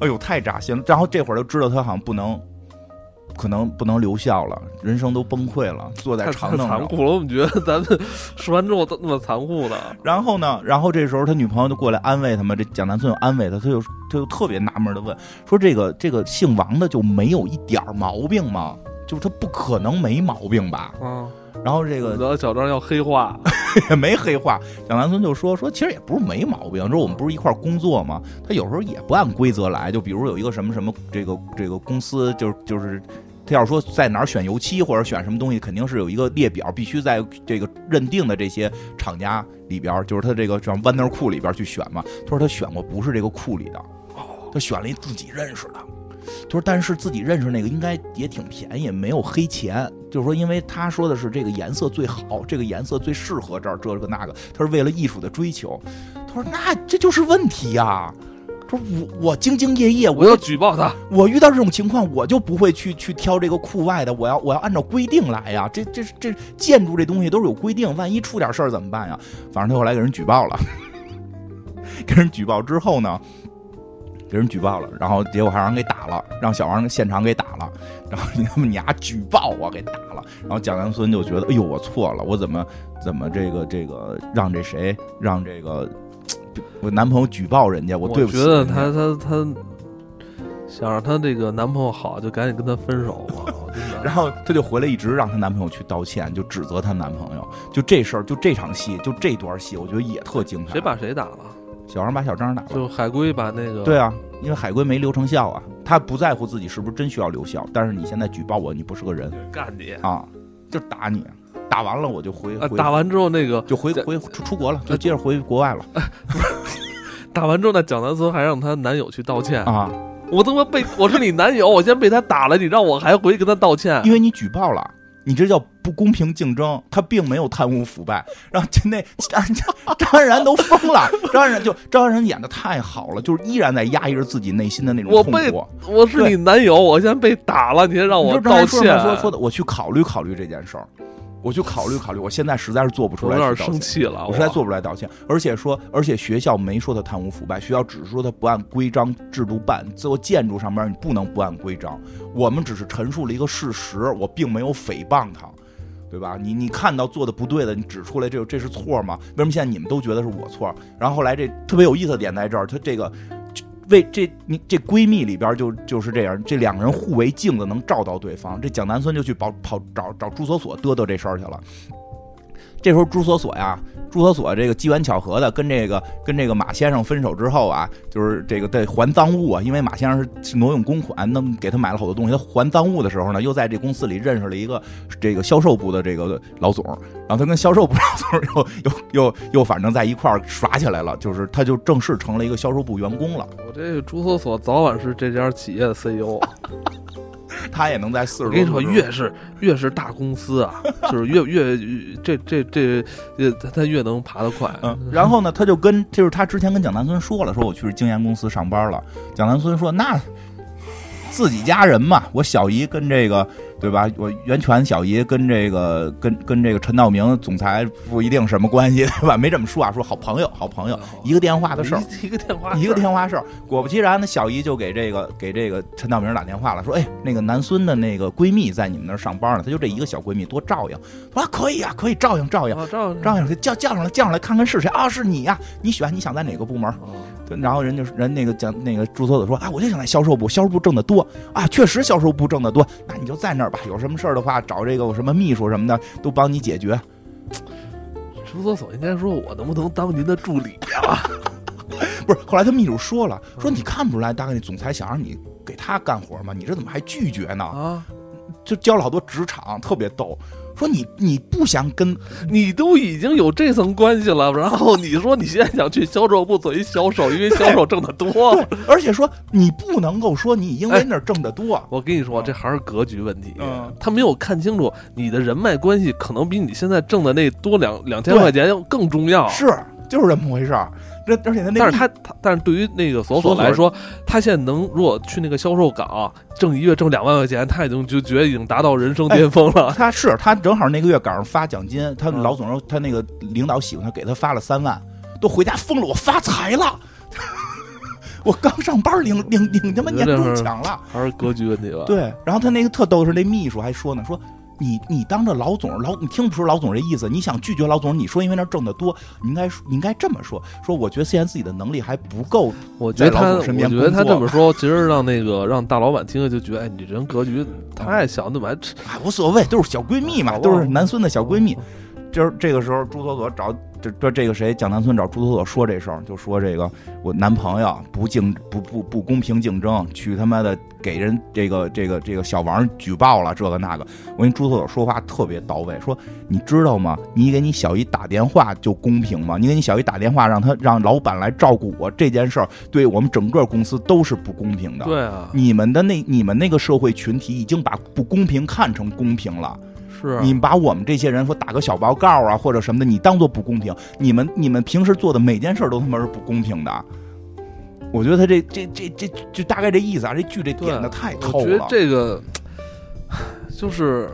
哎呦太扎心了。然后这会儿就知道他好像不能。可能不能留校了，人生都崩溃了，坐在太长凳上。太残酷了。我怎么觉得咱们说完之后都那么残酷的？然后呢，然后这时候他女朋友就过来安慰他们，这蒋南孙就安慰他，他就他就特别纳闷的问说：“这个这个姓王的就没有一点毛病吗？就是他不可能没毛病吧啊，？”然后这个小张要黑化，也 没黑化，蒋南孙就说说其实也不是没毛病，说我们不是一块工作吗？他有时候也不按规则来，就比如有一个什么什么这个这个公司，就是就是。他要说在哪儿选油漆或者选什么东西，肯定是有一个列表，必须在这个认定的这些厂家里边，就是他这个像 Wonder 库里边去选嘛。他说他选过不是这个库里的，他选了一自己认识的。他说但是自己认识那个应该也挺便宜，没有黑钱。就是说，因为他说的是这个颜色最好，这个颜色最适合这儿这个那个，他是为了艺术的追求。他说那这就是问题呀、说我我兢兢业业，我要举报他。我遇到这种情况，我就不会去去挑这个库外的，我要我要按照规定来呀。这这这建筑这东西都是有规定，万一出点事儿怎么办呀？反正他后来给人举报了，给人举报之后呢，给人举报了，然后结果还让人给打了，让小王现场给打了，然后你他妈你丫举报我给打了，然后蒋南孙就觉得，哎呦我错了，我怎么怎么这个这个让这谁让这个我男朋友举报人家，我对不起觉得他他他想让他这个男朋友好，就赶紧跟他分手吧。然后她就回来，一直让她男朋友去道歉，就指责她男朋友。就这事儿，就这场戏，就这段戏，我觉得也特精彩。谁把谁打了？小王把小张打了？就海归把那个对啊，因为海归没留成校啊，他不在乎自己是不是真需要留校，但是你现在举报我，你不是个人干你啊，就打你，打完了我就回啊！打完之后那个就回回出出国了，就接着回国外了。打完之后，呢蒋南孙还让她男友去道歉。啊，我他妈被我是你男友，我先被他打了，你让我还回去跟他道歉？因为你举报了。你这叫不公平竞争，他并没有贪污腐败，然后那张张安然都疯了，张安然就张安然演的太好了，就是依然在压抑着自己内心的那种痛苦。我是你男友，我现在被打了，你还让我道歉？说说的，我去考虑考虑这件事儿。我去考虑考虑，我现在实在是做不出来。有点生气了，我实在做不出来道歉。而且说，而且学校没说他贪污腐败，学校只是说他不按规章制度办。做建筑上面你不能不按规章。我们只是陈述了一个事实，我并没有诽谤他，对吧？你你看到做的不对的，你指出来，这这是错吗？为什么现在你们都觉得是我错？然后后来这特别有意思的点在这儿，他这个。为这你这闺蜜里边就就是这样，这两个人互为镜子，能照到对方。这蒋南孙就去跑跑找找朱锁锁嘚嘚这事儿去了。这时候朱锁锁呀，朱锁锁这个机缘巧合的跟这个跟这个马先生分手之后啊，就是这个得还赃物啊，因为马先生是挪用公款，能给他买了好多东西。他还赃物的时候呢，又在这公司里认识了一个这个销售部的这个老总，然后他跟销售部老总 又又又又反正在一块儿耍起来了，就是他就正式成了一个销售部员工了。我这个朱锁锁早晚是这家企业的 CEO。他也能在四十。我跟你说，越是越是大公司啊，就是越越这这这他，他越能爬得快。嗯，然后呢，他就跟就是他之前跟蒋南孙说了，说我去经验公司上班了。蒋南孙说那。自己家人嘛，我小姨跟这个，对吧？我袁泉小姨跟这个，跟跟这个陈道明总裁不一定什么关系，对吧？没这么说啊，说好朋友，好朋友，一个电话的事儿，一个电话，一个电话事儿。果不其然，那小姨就给这个给这个陈道明打电话了，说，哎，那个南孙的那个闺蜜在你们那儿上班呢，她就这一个小闺蜜，多照应。说可以啊，可以照应照应，照应照应，叫叫上来，叫上来看看是谁啊？是你呀？你选，你想在哪个部门？然后人就人那个讲那个朱锁锁说啊，我就想在销售部，销售部挣得多啊，确实销售部挣得多，那你就在那儿吧。有什么事儿的话，找这个什么秘书什么的都帮你解决。朱锁锁应该说，我能不能当您的助理啊？不是，后来他秘书说了，说你看不出来，大概你总裁想让你给他干活吗？你这怎么还拒绝呢？啊，就教了好多职场，特别逗。说你你不想跟你都已经有这层关系了，然后你说你现在想去销售部做一销售，因为销售挣得多，而且说你不能够说你因为那儿挣得多。我跟你说，这还是格局问题。嗯，他没有看清楚你的人脉关系，可能比你现在挣的那多两两千块钱要更重要。是，就是这么回事儿。而且他那，但是他他，但是对于那个索索来说，他现在能如果去那个销售岗挣一月挣两万块钱，他已经就觉得已经达到人生巅峰了。他是他正好那个月赶上发奖金，他老总说他那个领导喜欢他，给他发了三万，都回家疯了，我发财了，我刚上班领领领他妈年终奖了，还是格局问题吧？对，然后他那个特逗是那秘书还说呢，说。你你当着老总老你听不出老总这意思？你想拒绝老总？你说因为那挣得多，你应该你应该这么说。说我觉得现在自己的能力还不够。我觉得他我觉得他这么 说，其实让那个让大老板听了就觉得，哎，你人格局太小，那么还？哎，无所谓，都是小闺蜜嘛，都是男孙的小闺蜜。就是这个时候，朱锁锁找这这这个谁蒋南村找朱锁锁说这事儿，就说这个我男朋友不竞不不不公平竞争，去他妈的给人这个这个这个小王举报了这个那个。我跟朱锁锁说话特别到位，说你知道吗？你给你小姨打电话就公平吗？你给你小姨打电话让他让老板来照顾我这件事儿，对我们整个公司都是不公平的。对啊，你们的那你们那个社会群体已经把不公平看成公平了。是你把我们这些人说打个小报告啊，或者什么的，你当做不公平。你们你们平时做的每件事都他妈是不公平的。我觉得他这这这这就大概这意思啊，这剧这点的太透了。我觉得这个就是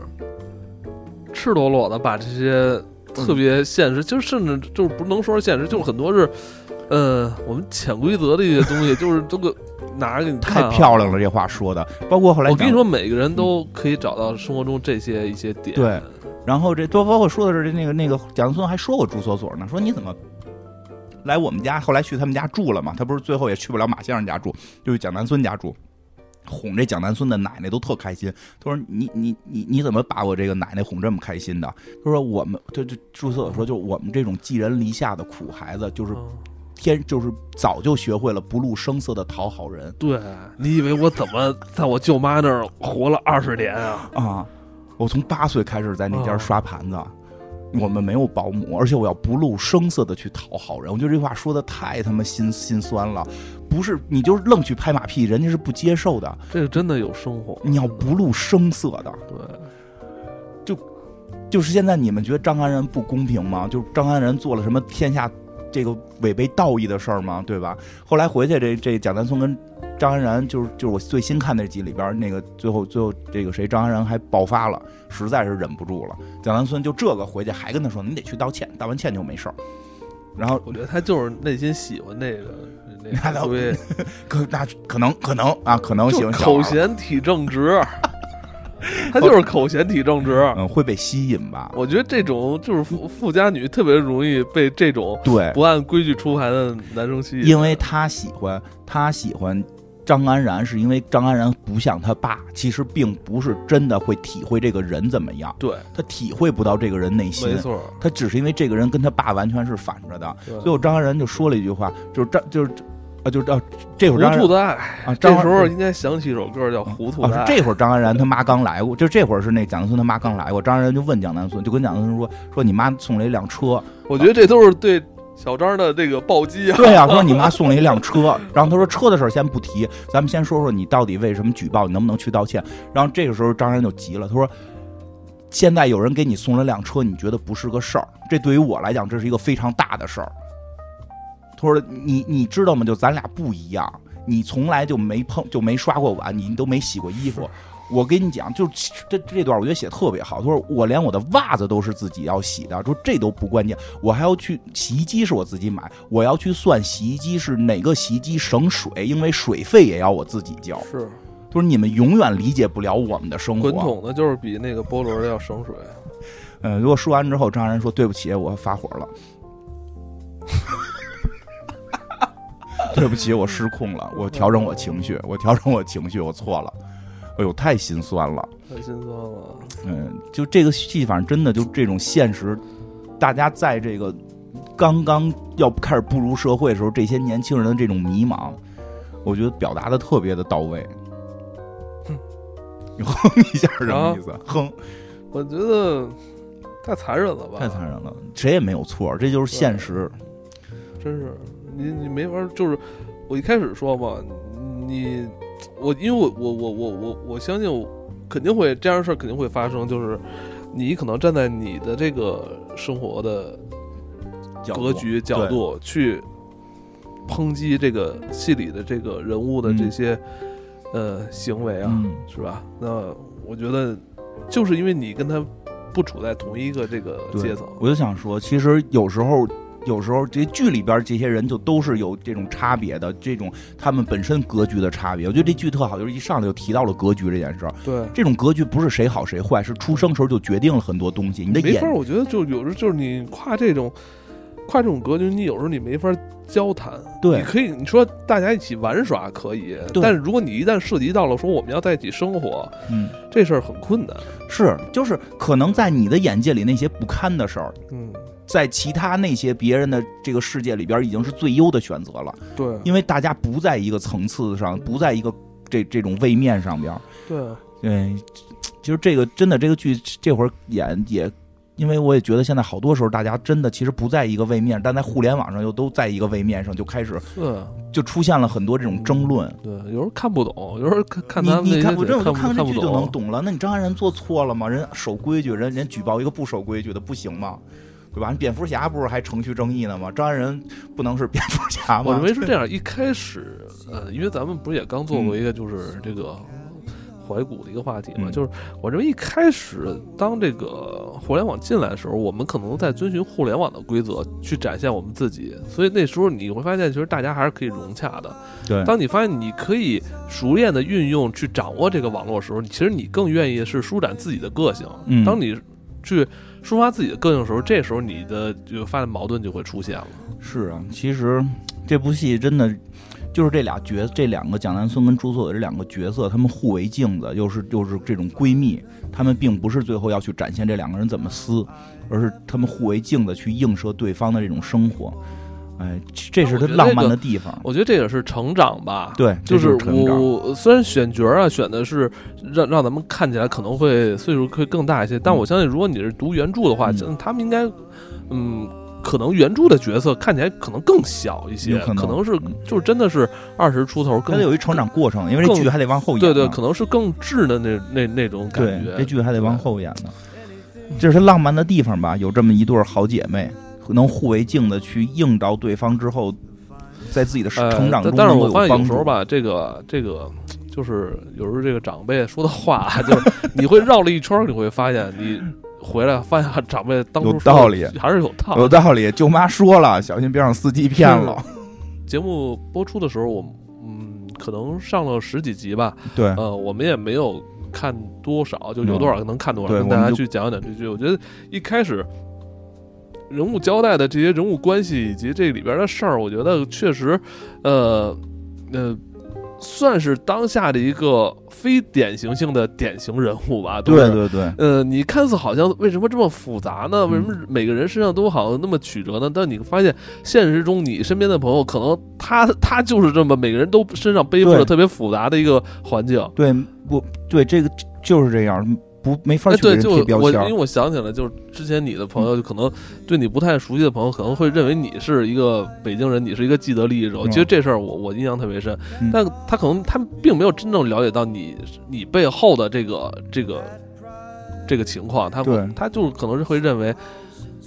赤裸裸的把这些特别现实，就甚至就是不能说是现实，就是很多是呃我们潜规则的一些东西，就是这个。拿着给你太漂亮了，这话说的。包括后来我跟你说，每个人都可以找到生活中这些一些点。对，然后这都包括说的是那个那个蒋村还说过朱锁锁呢，说你怎么来我们家？后来去他们家住了嘛？他不是最后也去不了马先生家住，就是蒋南孙家住，哄这蒋南孙的奶奶都特开心。他说你你你你怎么把我这个奶奶哄这么开心的？他说我们就就朱锁锁说，就我们这种寄人篱下的苦孩子，就是。天就是早就学会了不露声色的讨好人。对你以为我怎么 在我舅妈那儿活了二十年啊？啊！我从八岁开始在那家刷盘子，我们没有保姆，而且我要不露声色的去讨好人。我觉得这话说的太他妈心心酸了。不是你就是愣去拍马屁，人家是不接受的。这个真的有生活，你要不露声色的。对，就就是现在你们觉得张安然不公平吗？就是张安然做了什么天下这个违背道义的事儿吗？对吧？后来回去，这这蒋南松跟张安然就是就是我最新看那集里边那个最后最后这个谁张安然还爆发了，实在是忍不住了。蒋南孙就这个回去还跟他说：“你得去道歉，道完歉就没事儿。”然后我觉得他就是内心喜欢那个。那倒对，可那可能可能啊，可能喜欢。口嫌体正直，他就是口嫌体正直，嗯，会被吸引吧？我觉得这种就是富富家女特别容易被这种对。不按规矩出牌的男生吸引，因为他喜欢他喜欢张安然，是因为张安然不像他爸，其实并不是真的会体会这个人怎么样，对。他体会不到这个人内心，没错，他只是因为这个人跟他爸完全是反着的。最后张安然就说了一句话，就是张就是。啊，就啊，这会儿糊涂的爱啊，这时候应该想起一首歌叫《糊涂的爱》。这会儿张安然他妈刚来过，就这会儿是那蒋南孙他妈刚来过，张安然就问蒋南孙，就跟蒋南孙说说你妈送了一辆车。我觉得这都是对小张的这个暴击啊。对呀，他说你妈送了一辆车，然后他说车的事儿先不提，咱们先说说你到底为什么举报，你能不能去道歉？然后这个时候张安然就急了，他说现在有人给你送了辆车，你觉得不是个事儿？这对于我来讲，这是一个非常大的事儿。他说：“你你知道吗？就咱俩不一样，你从来就没碰就没刷过碗，你都没洗过衣服。我跟你讲，就这这段我觉得写特别好。他说我连我的袜子都是自己要洗的，说这都不关键，我还要去洗衣机是我自己买，我要去算洗衣机是哪个洗衣机省水，因为水费也要我自己交。是，他说你们永远理解不了我们的生活。滚筒的就是比那个波轮的要省水。嗯，如果说完之后，张然说对不起，我发火了。”对不起，我失控了，我调整我情绪，我调整我情绪，我错了。哎呦，太心酸了，太心酸了。嗯，就这个戏，反正真的就这种现实，大家在这个刚刚要开始步入社会的时候，这些年轻人的这种迷茫，我觉得表达的特别的到位。哼，你 哼一下什么意思？哼，我觉得太残忍了吧？太残忍了，谁也没有错，这就是现实。真是。你你没法，就是我一开始说嘛，你我因为我我我我我我相信，肯定会这样的事肯定会发生，就是你可能站在你的这个生活的格局角度去抨击这个戏里的这个人物的这些呃行为啊，是吧？那我觉得就是因为你跟他不处在同一个这个阶层，我就想说，其实有时候。有时候这剧里边这些人就都是有这种差别的，这种他们本身格局的差别。我觉得这剧特好，就是一上来就提到了格局这件事儿。对，这种格局不是谁好谁坏，是出生时候就决定了很多东西。你的没法，我觉得就有时候就是你跨这种跨这种格局，你有时候你没法交谈。对，你可以你说大家一起玩耍可以，但是如果你一旦涉及到了说我们要在一起生活，嗯，这事儿很困难。是，就是可能在你的眼界里那些不堪的事儿，嗯。在其他那些别人的这个世界里边，已经是最优的选择了。对，因为大家不在一个层次上，不在一个这这种位面上边。对，嗯，其实这个真的这个剧这会儿演也，因为我也觉得现在好多时候大家真的其实不在一个位面，但在互联网上又都在一个位面上，就开始就出现了很多这种争论。对，有时候看不懂，有时候看看他们你看我这我看看这剧就能懂了。那你张安然做错了吗？人守规矩，人人举报一个不守规矩的不行吗？对吧？蝙蝠侠不是还程序正义呢吗？张安仁不能是蝙蝠侠吗？我认为是这样。一开始，呃，因为咱们不是也刚做过一个就是这个怀古的一个话题嘛？就是我认为一开始当这个互联网进来的时候，我们可能在遵循互联网的规则去展现我们自己，所以那时候你会发现，其实大家还是可以融洽的。对，当你发现你可以熟练的运用去掌握这个网络的时候，其实你更愿意是舒展自己的个性。嗯，当你去。抒发自己的个性的时候，这时候你的就发现矛盾就会出现了。是啊，其实这部戏真的就是这俩角，这两个蒋南孙跟朱锁的这两个角色，他们互为镜子，又是又是这种闺蜜，他们并不是最后要去展现这两个人怎么撕，而是他们互为镜子去映射对方的这种生活。哎，这是他浪漫的地方。我觉得这也是成长吧。对，就是成长。我虽然选角啊选的是让让咱们看起来可能会岁数会更大一些，但我相信如果你是读原著的话，嗯他们应该，嗯，可能原著的角色看起来可能更小一些，有可能是嗯就是真的是二十出头，更有一成长过程，因为这剧还得往后演。对对，可能是更稚的那那那种感，觉。这剧还得往后演呢。这是浪漫的地方吧？有这么一对好姐妹，能互为镜的去映照对方之后，在自己的呃成长中但但是我发现。有时候吧，这个这个就是有时候这个长辈说的话，就是你会绕了一圈，你会发现你回来发现长辈当初有道理还是有道理。有道理，舅妈说了，小心别让司机骗了。节目播出的时候，我嗯可能上了十几集吧，对，呃，我们也没有看多少，就有多少能看多少，跟大家去讲讲这剧。我觉得一开始人物交代的这些人物关系以及这里边的事儿，我觉得确实，呃呃，算是当下的一个非典型性的典型人物吧。对对对，呃，你看似好像为什么这么复杂呢？嗯为什么每个人身上都好像那么曲折呢？但你发现现实中你身边的朋友，可能他他就是这么每个人都身上背负着特别复杂的一个环境。对，不对，这个就是这样，不没法去贴标签我。因为我想起来，就是之前你的朋友，就可能对你不太熟悉的朋友，可能会认为你是一个北京人，你是一个既得利益者。嗯其实这事儿我我印象特别深，嗯但他可能他并没有真正了解到你你背后的这个这个这个情况，他会他就可能是会认为，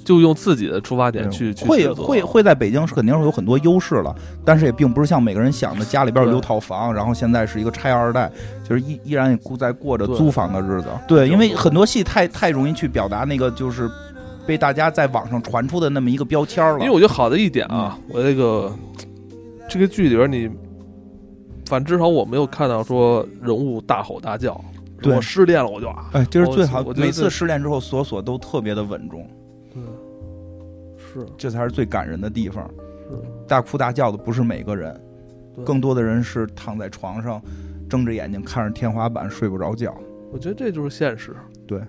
就用自己的出发点去去会会会在北京是肯定是有很多优势了，但是也并不是像每个人想的，家里边有六套房，然后现在是一个拆二代，就是依依然也过在过着租房的日子。对，因为很多戏太太容易去表达那个就是被大家在网上传出的那么一个标签了。因为我觉得好的一点啊，嗯我这个这个剧里边你，反正至少我没有看到说人物大吼大叫，对我失恋了我就啊，哎，这是最好每次失恋之后，索索都特别的稳重，对，是这才是最感人的地方。是，大哭大叫的不是每个人，更多的人是躺在床上，睁着眼睛看着天花板睡不着觉。我觉得这就是现实。对，